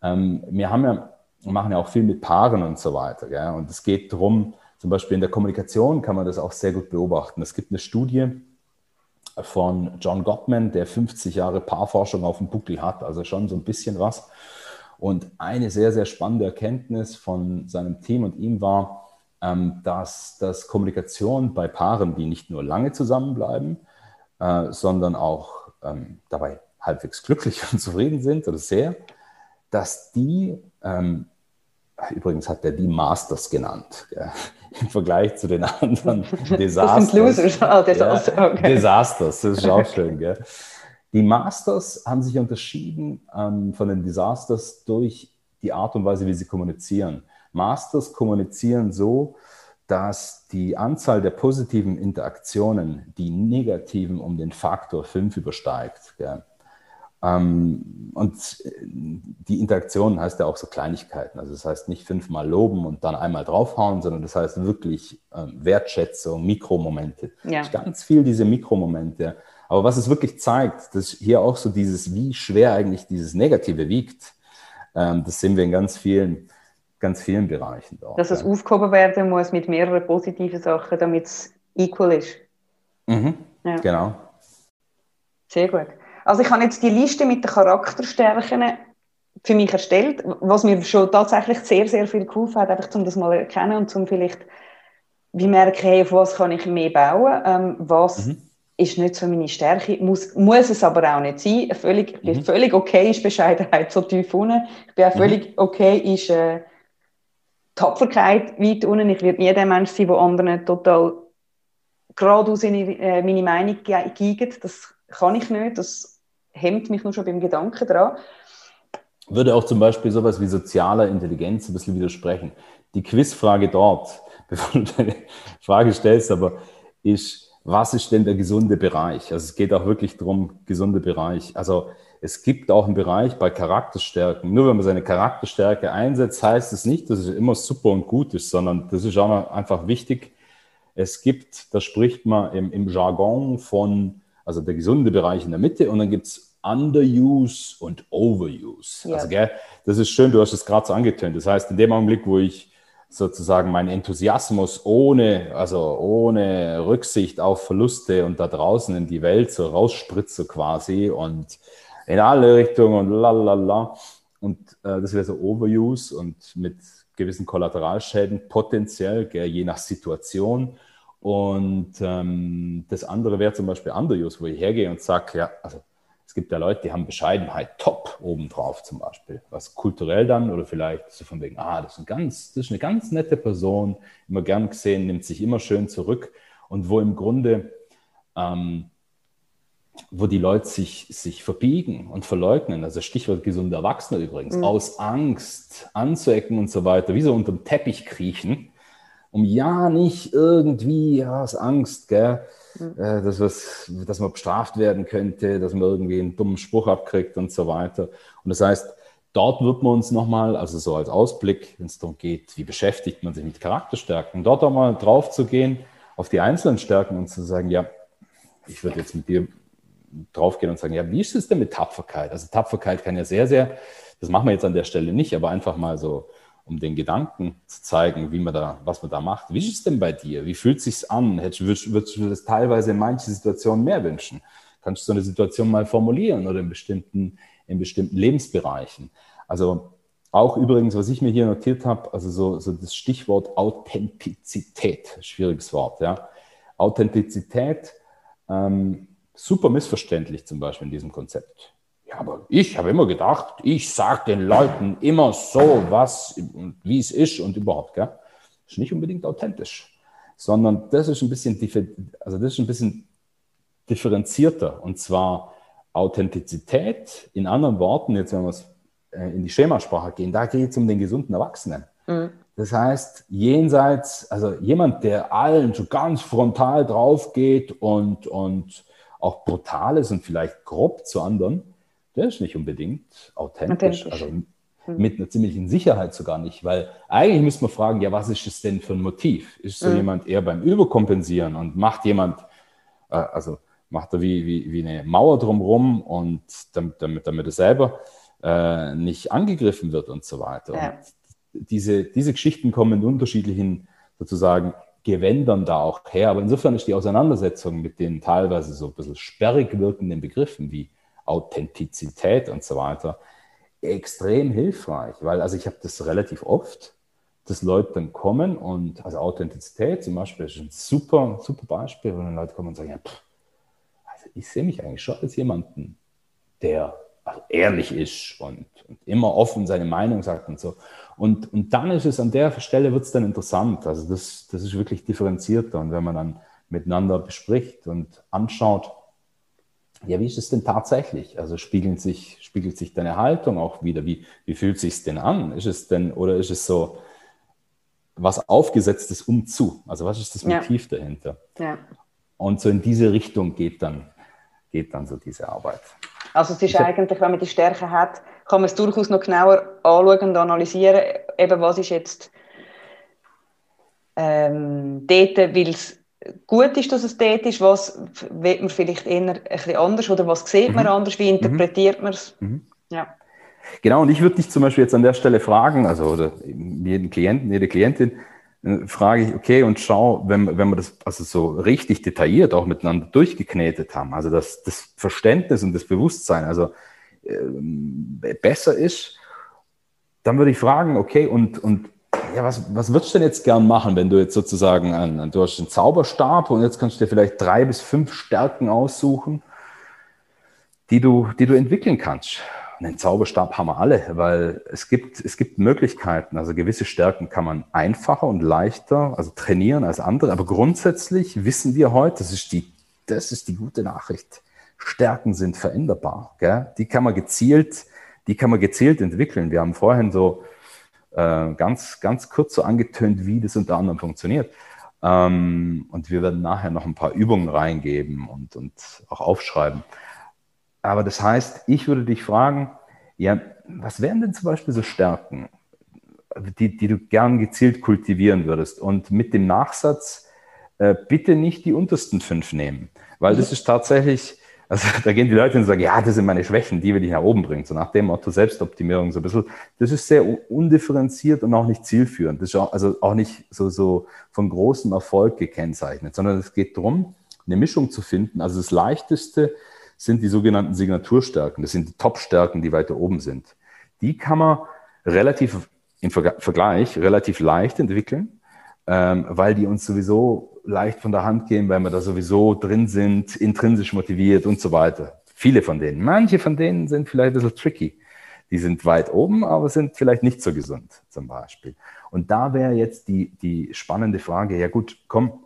[SPEAKER 1] Ähm, wir haben ja, machen ja auch viel mit Paaren und so weiter. Gell? Und es geht darum, zum Beispiel in der Kommunikation kann man das auch sehr gut beobachten. Es gibt eine Studie von John Gottman, der 50 Jahre Paarforschung auf dem Buckel hat, also schon so ein bisschen was. Und eine sehr, sehr spannende Erkenntnis von seinem Team und ihm war, ähm, dass, dass Kommunikation bei Paaren, die nicht nur lange zusammenbleiben, äh, sondern auch ähm, dabei halbwegs glücklich und zufrieden sind oder sehr, dass die, ähm, übrigens hat er die Masters genannt, im Vergleich zu den anderen Desasters. Das sind Losers, oh, Desaster. Ja, okay. Desasters, das ist auch schön. Gell? Die Masters haben sich unterschieden ähm, von den Disasters durch die Art und Weise, wie sie kommunizieren. Masters kommunizieren so, dass die Anzahl der positiven Interaktionen die negativen um den Faktor 5 übersteigt. Gell? Ähm, und die Interaktion heißt ja auch so Kleinigkeiten. Also das heißt nicht fünfmal loben und dann einmal draufhauen, sondern das heißt wirklich ähm, Wertschätzung, Mikromomente. Ja. Ganz viel diese Mikromomente. Aber was es wirklich zeigt, dass hier auch so dieses, wie schwer eigentlich dieses Negative wiegt, ähm, das sehen wir in ganz vielen ganz vielen Bereichen.
[SPEAKER 3] Da, Dass es aufgehoben werden muss mit mehreren positiven Sachen, damit es equal ist.
[SPEAKER 1] Mhm, ja. Genau.
[SPEAKER 3] Sehr gut. Also ich habe jetzt die Liste mit den Charakterstärken für mich erstellt, was mir schon tatsächlich sehr, sehr viel geholfen hat, einfach um das mal erkennen und um vielleicht wie merken, hey, auf was kann ich mehr bauen, ähm, was mhm. ist nicht so meine Stärke, muss, muss es aber auch nicht sein. Völlig, ich bin mhm. völlig okay ist Bescheidenheit so tief unten. Ich bin auch mhm. völlig okay ist äh, Tapferkeit weit unten. Ich werde nie der Mensch sein, der anderen total geradeaus in äh, meine Meinung geigt. Das kann ich nicht. Das hemmt mich nur schon beim Gedanken daran.
[SPEAKER 1] Würde auch zum Beispiel sowas wie soziale Intelligenz ein bisschen widersprechen. Die Quizfrage dort, bevor du deine Frage stellst, aber ist, was ist denn der gesunde Bereich? Also es geht auch wirklich darum, gesunde Bereich. Also es gibt auch einen Bereich bei Charakterstärken. Nur wenn man seine Charakterstärke einsetzt, heißt es nicht, dass es immer super und gut ist, sondern das ist auch einfach wichtig. Es gibt, da spricht man im, im Jargon von, also der gesunde Bereich in der Mitte und dann gibt es Underuse und Overuse. Ja. Also, gell, das ist schön, du hast es gerade so angetönt. Das heißt, in dem Augenblick, wo ich sozusagen meinen Enthusiasmus ohne, also ohne Rücksicht auf Verluste und da draußen in die Welt so rausspritze quasi und in alle Richtungen und lalala. Und äh, das wäre so Overuse und mit gewissen Kollateralschäden potenziell, gell, je nach Situation. Und ähm, das andere wäre zum Beispiel Underuse, wo ich hergehe und sage, ja, also es gibt ja Leute, die haben Bescheidenheit top obendrauf zum Beispiel, was kulturell dann oder vielleicht so von wegen, ah, das ist, ein ganz, das ist eine ganz nette Person, immer gern gesehen, nimmt sich immer schön zurück und wo im Grunde ähm, wo die Leute sich, sich verbiegen und verleugnen, also Stichwort gesunder Erwachsener übrigens, mhm. aus Angst anzuecken und so weiter, wie so unter dem Teppich kriechen, um ja nicht irgendwie ja, aus Angst, gell, mhm. äh, dass, was, dass man bestraft werden könnte, dass man irgendwie einen dummen Spruch abkriegt und so weiter. Und das heißt, dort wird man uns nochmal, also so als Ausblick, wenn es darum geht, wie beschäftigt man sich mit Charakterstärken, dort auch mal drauf zu gehen, auf die einzelnen Stärken und zu sagen, ja, ich würde jetzt mit dir draufgehen und sagen, ja, wie ist es denn mit Tapferkeit? Also Tapferkeit kann ja sehr, sehr, das machen wir jetzt an der Stelle nicht, aber einfach mal so, um den Gedanken zu zeigen, wie man da, was man da macht. Wie ist es denn bei dir? Wie fühlt es sich an? Würdest, würdest du das teilweise in manchen Situationen mehr wünschen? Kannst du so eine Situation mal formulieren oder in bestimmten, in bestimmten Lebensbereichen? Also auch übrigens, was ich mir hier notiert habe, also so, so das Stichwort Authentizität, schwieriges Wort, ja. Authentizität, ähm, super missverständlich zum Beispiel in diesem Konzept. Ja, aber ich habe immer gedacht, ich sage den Leuten immer so, was und wie es ist und überhaupt, gell? Ist nicht unbedingt authentisch, sondern das ist ein bisschen, also das ist ein bisschen differenzierter und zwar Authentizität, in anderen Worten, jetzt wenn wir es äh, in die Schemasprache gehen, da geht es um den gesunden Erwachsenen. Mhm. Das heißt, jenseits, also jemand, der allen so ganz frontal drauf geht und, und auch brutal ist und vielleicht grob zu anderen, der ist nicht unbedingt authentisch. authentisch. Also mhm. mit einer ziemlichen Sicherheit sogar nicht, weil eigentlich müsste man fragen, ja, was ist es denn für ein Motiv? Ist so mhm. jemand eher beim Überkompensieren und macht jemand, äh, also macht er wie, wie, wie eine Mauer drumherum und damit, damit, damit er selber äh, nicht angegriffen wird und so weiter. Ja. Und diese, diese Geschichten kommen in unterschiedlichen sozusagen Gewändern da auch her. Aber insofern ist die Auseinandersetzung mit den teilweise so ein bisschen sperrig wirkenden Begriffen wie Authentizität und so weiter extrem hilfreich, weil also ich habe das relativ oft, dass Leute dann kommen und also Authentizität zum Beispiel ist ein super, super Beispiel, wo dann Leute kommen und sagen, ja, pff, also ich sehe mich eigentlich schon als jemanden, der also ehrlich ist und, und, immer offen seine Meinung sagt und so. Und, und dann ist es an der Stelle wird es dann interessant. Also das, das ist wirklich differenzierter. Und wenn man dann miteinander bespricht und anschaut, ja, wie ist es denn tatsächlich? Also spiegelt sich, spiegelt sich deine Haltung auch wieder? Wie, wie fühlt sich denn an? Ist es denn, oder ist es so was aufgesetztes umzu? Also was ist das Motiv ja. dahinter? Ja. Und so in diese Richtung geht dann, geht dann so diese Arbeit.
[SPEAKER 3] Also es ist eigentlich, wenn man die Stärke hat, kann man es durchaus noch genauer anschauen und analysieren, eben was ist jetzt ähm, dort, weil es gut ist, dass es dort ist, was wird man vielleicht eher ein bisschen anders oder was sieht man mhm. anders, wie interpretiert mhm. man es? Mhm.
[SPEAKER 1] Ja. Genau, und ich würde dich zum Beispiel jetzt an der Stelle fragen, also oder jeden Klienten, jede Klientin, äh, frage ich, okay, und schau, wenn, wenn wir das also so richtig detailliert auch miteinander durchgeknetet haben, also dass das Verständnis und das Bewusstsein also äh, besser ist, dann würde ich fragen, okay, und, und ja, was, was würdest du denn jetzt gern machen, wenn du jetzt sozusagen, an, du hast einen Zauberstab und jetzt kannst du dir vielleicht drei bis fünf Stärken aussuchen, die du, die du entwickeln kannst einen Zauberstab haben wir alle, weil es gibt, es gibt Möglichkeiten. Also gewisse Stärken kann man einfacher und leichter, also trainieren als andere. Aber grundsätzlich wissen wir heute, das ist die, das ist die gute Nachricht. Stärken sind veränderbar. Gell? Die kann man gezielt, die kann man gezielt entwickeln. Wir haben vorhin so äh, ganz, ganz kurz so angetönt, wie das unter anderem funktioniert. Ähm, und wir werden nachher noch ein paar Übungen reingeben und, und auch aufschreiben. Aber das heißt, ich würde dich fragen, ja, was wären denn zum Beispiel so Stärken, die, die du gern gezielt kultivieren würdest? Und mit dem Nachsatz, äh, bitte nicht die untersten fünf nehmen, weil das ist tatsächlich, also da gehen die Leute und sagen, ja, das sind meine Schwächen, die will ich nach oben bringen. So nach dem Motto Selbstoptimierung so ein bisschen. Das ist sehr undifferenziert und auch nicht zielführend. Das ist auch, also auch nicht so, so von großem Erfolg gekennzeichnet, sondern es geht darum, eine Mischung zu finden. Also das Leichteste sind die sogenannten Signaturstärken. Das sind die Top-Stärken, die weiter oben sind. Die kann man relativ im Vergleich relativ leicht entwickeln, ähm, weil die uns sowieso leicht von der Hand gehen, weil wir da sowieso drin sind, intrinsisch motiviert und so weiter. Viele von denen. Manche von denen sind vielleicht ein bisschen tricky. Die sind weit oben, aber sind vielleicht nicht so gesund, zum Beispiel. Und da wäre jetzt die, die spannende Frage, ja gut, komm,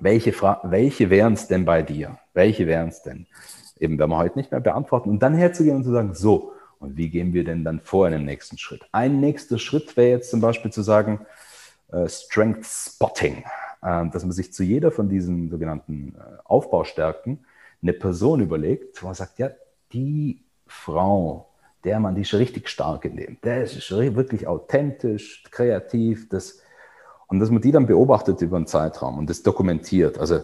[SPEAKER 1] welche, welche wären es denn bei dir? Welche wären es denn? eben werden wir heute nicht mehr beantworten. Und dann herzugehen und zu sagen, so, und wie gehen wir denn dann vor in dem nächsten Schritt? Ein nächster Schritt wäre jetzt zum Beispiel zu sagen, äh, Strength Spotting, dass man sich zu jeder von diesen sogenannten äh, Aufbaustärken eine Person überlegt, wo man sagt, ja, die Frau, der Mann, die ist richtig stark in dem, der ist wirklich authentisch, kreativ, das Und dass man die dann beobachtet über einen Zeitraum und das dokumentiert. Also,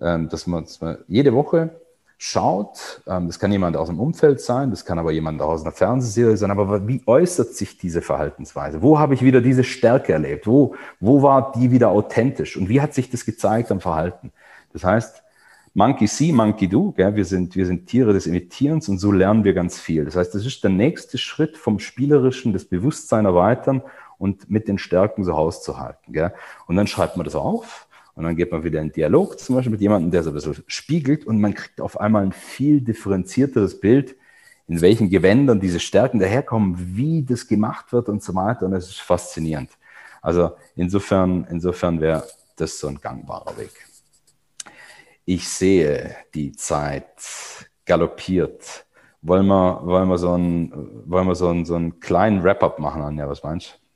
[SPEAKER 1] ähm, dass, man, dass man jede Woche schaut, ähm, das kann jemand aus dem Umfeld sein, das kann aber jemand aus einer Fernsehserie sein, aber wie äußert sich diese Verhaltensweise? Wo habe ich wieder diese Stärke erlebt? Wo, wo war die wieder authentisch? Und wie hat sich das gezeigt am Verhalten? Das heißt, Monkey see, Monkey do. Gell? Wir, sind, wir sind Tiere des Imitierens und so lernen wir ganz viel. Das heißt, das ist der nächste Schritt vom Spielerischen, das Bewusstsein erweitern und mit den Stärken so hauszuhalten. Gell? Und dann schreibt man das auf und dann geht man wieder in Dialog, zum Beispiel mit jemandem, der so ein bisschen spiegelt und man kriegt auf einmal ein viel differenzierteres Bild, in welchen Gewändern diese Stärken daherkommen, wie das gemacht wird und so weiter. Und es ist faszinierend. Also insofern, insofern wäre das so ein gangbarer Weg. Ich sehe, die Zeit galoppiert. Wollen wir, wollen wir, so, einen, wollen wir so, einen, so einen kleinen Wrap-up machen, Anja? Was meinst du?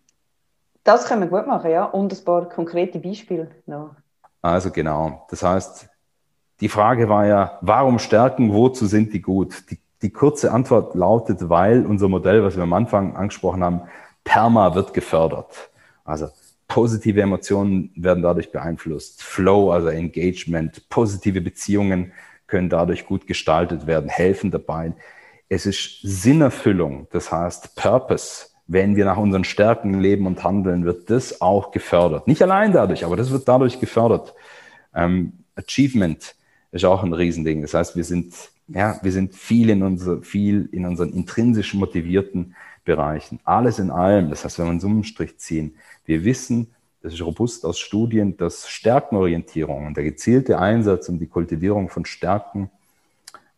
[SPEAKER 3] Das können wir gut machen, ja. Und ein paar konkrete Beispiele noch.
[SPEAKER 1] Also genau. Das heißt, die Frage war ja, warum Stärken, wozu sind die gut? Die, die kurze Antwort lautet, weil unser Modell, was wir am Anfang angesprochen haben, Perma wird gefördert. Also positive Emotionen werden dadurch beeinflusst. Flow, also Engagement, positive Beziehungen können dadurch gut gestaltet werden, helfen dabei. Es ist Sinnerfüllung, das heißt Purpose. Wenn wir nach unseren Stärken leben und handeln, wird das auch gefördert. Nicht allein dadurch, aber das wird dadurch gefördert. Ähm, Achievement ist auch ein Riesending. Das heißt, wir sind, ja, wir sind viel in, unser, viel in unseren intrinsisch motivierten Bereichen. Alles in allem, das heißt, wenn wir einen Summenstrich ziehen, wir wissen, das ist robust aus Studien, dass Stärkenorientierung und der gezielte Einsatz und die Kultivierung von Stärken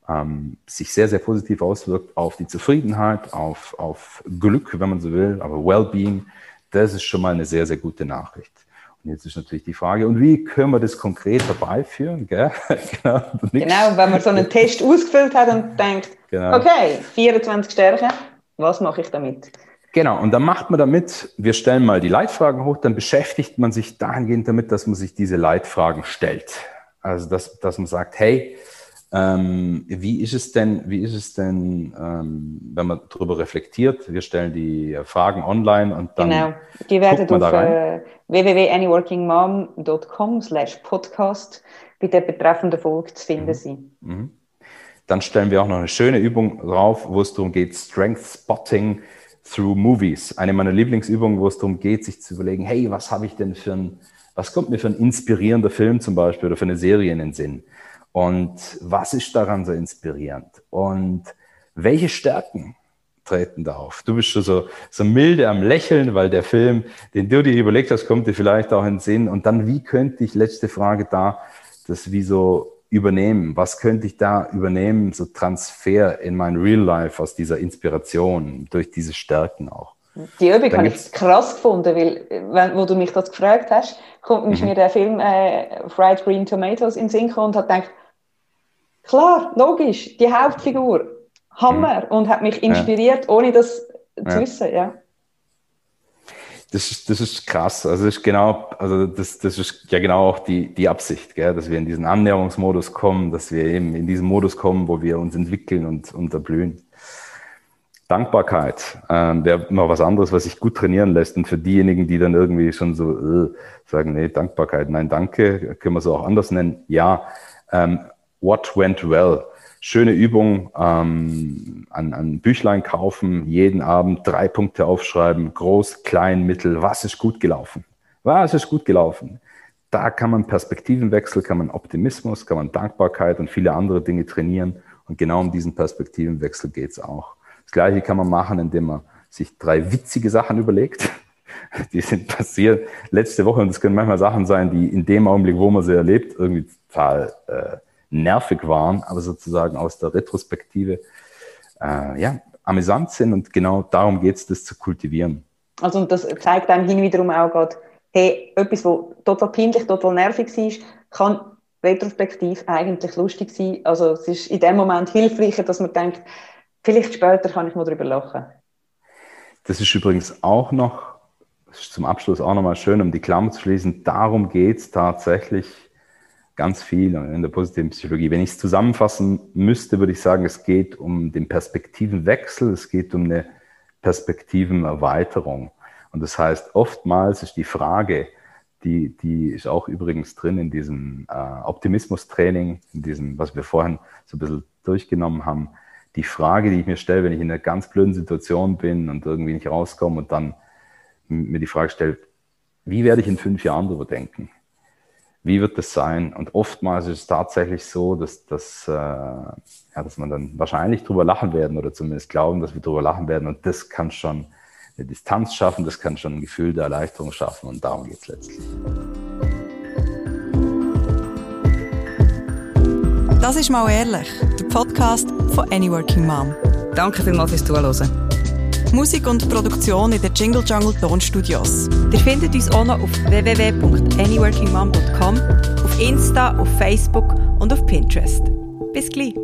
[SPEAKER 1] ähm, sich sehr, sehr positiv auswirkt auf die Zufriedenheit, auf, auf Glück, wenn man so will, aber Wellbeing. Das ist schon mal eine sehr, sehr gute Nachricht. Und jetzt ist natürlich die Frage, und wie können wir das konkret herbeiführen?
[SPEAKER 3] genau, genau, wenn man so einen Test ausgefüllt hat und denkt, genau. okay, 24 Stärken, was mache ich damit?
[SPEAKER 1] Genau, und dann macht man damit, wir stellen mal die Leitfragen hoch, dann beschäftigt man sich dahingehend damit, dass man sich diese Leitfragen stellt. Also, dass, dass man sagt, hey, ähm, wie ist es denn, wie ist es denn, ähm, wenn man darüber reflektiert? Wir stellen die Fragen online und dann. Genau,
[SPEAKER 3] die werden auf äh, www.anyworkingmom.com slash podcast bei der betreffenden Folge zu finden mhm. sein. Mhm.
[SPEAKER 1] Dann stellen wir auch noch eine schöne Übung drauf, wo es darum geht, Strength Spotting through Movies. Eine meiner Lieblingsübungen, wo es darum geht, sich zu überlegen, hey, was habe ich denn für ein, was kommt mir für ein inspirierender Film zum Beispiel oder für eine Serie in den Sinn? Und was ist daran so inspirierend? Und welche Stärken treten da auf? Du bist schon so, so milde am Lächeln, weil der Film, den du dir überlegt hast, kommt dir vielleicht auch in den Sinn. Und dann, wie könnte ich, letzte Frage da, das wie so übernehmen? Was könnte ich da übernehmen, so Transfer in mein Real Life aus dieser Inspiration, durch diese Stärken auch?
[SPEAKER 3] Die Übung habe ich krass gefunden, weil, wenn, wo du mich das gefragt hast, kommt mhm. mir der Film äh, Fried Green Tomatoes in den Sinn und hat gedacht, klar, logisch, die Hauptfigur, Hammer, mhm. und hat mich inspiriert, ja. ohne das zu ja. wissen, ja
[SPEAKER 1] das ist, das ist krass. Also das ist genau, also das, das ist ja genau auch die, die Absicht, gell? dass wir in diesen Annäherungsmodus kommen, dass wir eben in diesen Modus kommen, wo wir uns entwickeln und, und erblühen. Dankbarkeit ähm, wäre immer was anderes, was sich gut trainieren lässt. Und für diejenigen, die dann irgendwie schon so äh, sagen, nee, Dankbarkeit, nein, danke, können wir so auch anders nennen. Ja, ähm, what went well? schöne Übung, ähm, an, an Büchlein kaufen, jeden Abend drei Punkte aufschreiben, groß, klein, mittel, was ist gut gelaufen? Was ist gut gelaufen? Da kann man Perspektivenwechsel, kann man Optimismus, kann man Dankbarkeit und viele andere Dinge trainieren. Und genau um diesen Perspektivenwechsel geht es auch. Das Gleiche kann man machen, indem man sich drei witzige Sachen überlegt. Die sind passiert letzte Woche und das können manchmal Sachen sein, die in dem Augenblick, wo man sie erlebt, irgendwie total äh, nervig waren, aber sozusagen aus der Retrospektive äh, ja, amüsant sind und genau darum geht es, das zu kultivieren.
[SPEAKER 3] Also und das zeigt einem hin wiederum auch gerade, hey, etwas, was total peinlich, total nervig war, kann retrospektiv eigentlich lustig sein. Also es ist in dem Moment hilfreicher, dass man denkt, vielleicht später kann ich mal darüber lachen.
[SPEAKER 1] Das ist übrigens auch noch, zum Abschluss auch nochmal schön, um die Klammer zu schließen, darum geht es tatsächlich ganz viel in der positiven Psychologie. Wenn ich es zusammenfassen müsste, würde ich sagen, es geht um den Perspektivenwechsel, es geht um eine Perspektivenerweiterung. Und das heißt, oftmals ist die Frage die, die ist auch übrigens drin in diesem äh, Optimismus-Training, in diesem, was wir vorhin so ein bisschen durchgenommen haben. Die Frage, die ich mir stelle, wenn ich in einer ganz blöden Situation bin und irgendwie nicht rauskomme und dann mir die Frage stelle, wie werde ich in fünf Jahren darüber denken? Wie wird das sein? Und oftmals ist es tatsächlich so, dass, dass, äh, ja, dass man dann wahrscheinlich drüber lachen werden oder zumindest glauben, dass wir drüber lachen werden. Und das kann schon eine Distanz schaffen, das kann schon ein Gefühl der Erleichterung schaffen. Und darum geht es letztlich.
[SPEAKER 2] Das ist mal ehrlich, der Podcast von Any Working Mom.
[SPEAKER 4] Danke vielmals fürs Zuhören.
[SPEAKER 2] Musik und Produktion in den Jingle Jungle Tonstudios.
[SPEAKER 4] Ihr findet uns auch noch auf www.anyworkingmom.com, auf Insta, auf Facebook und auf Pinterest. Bis gleich.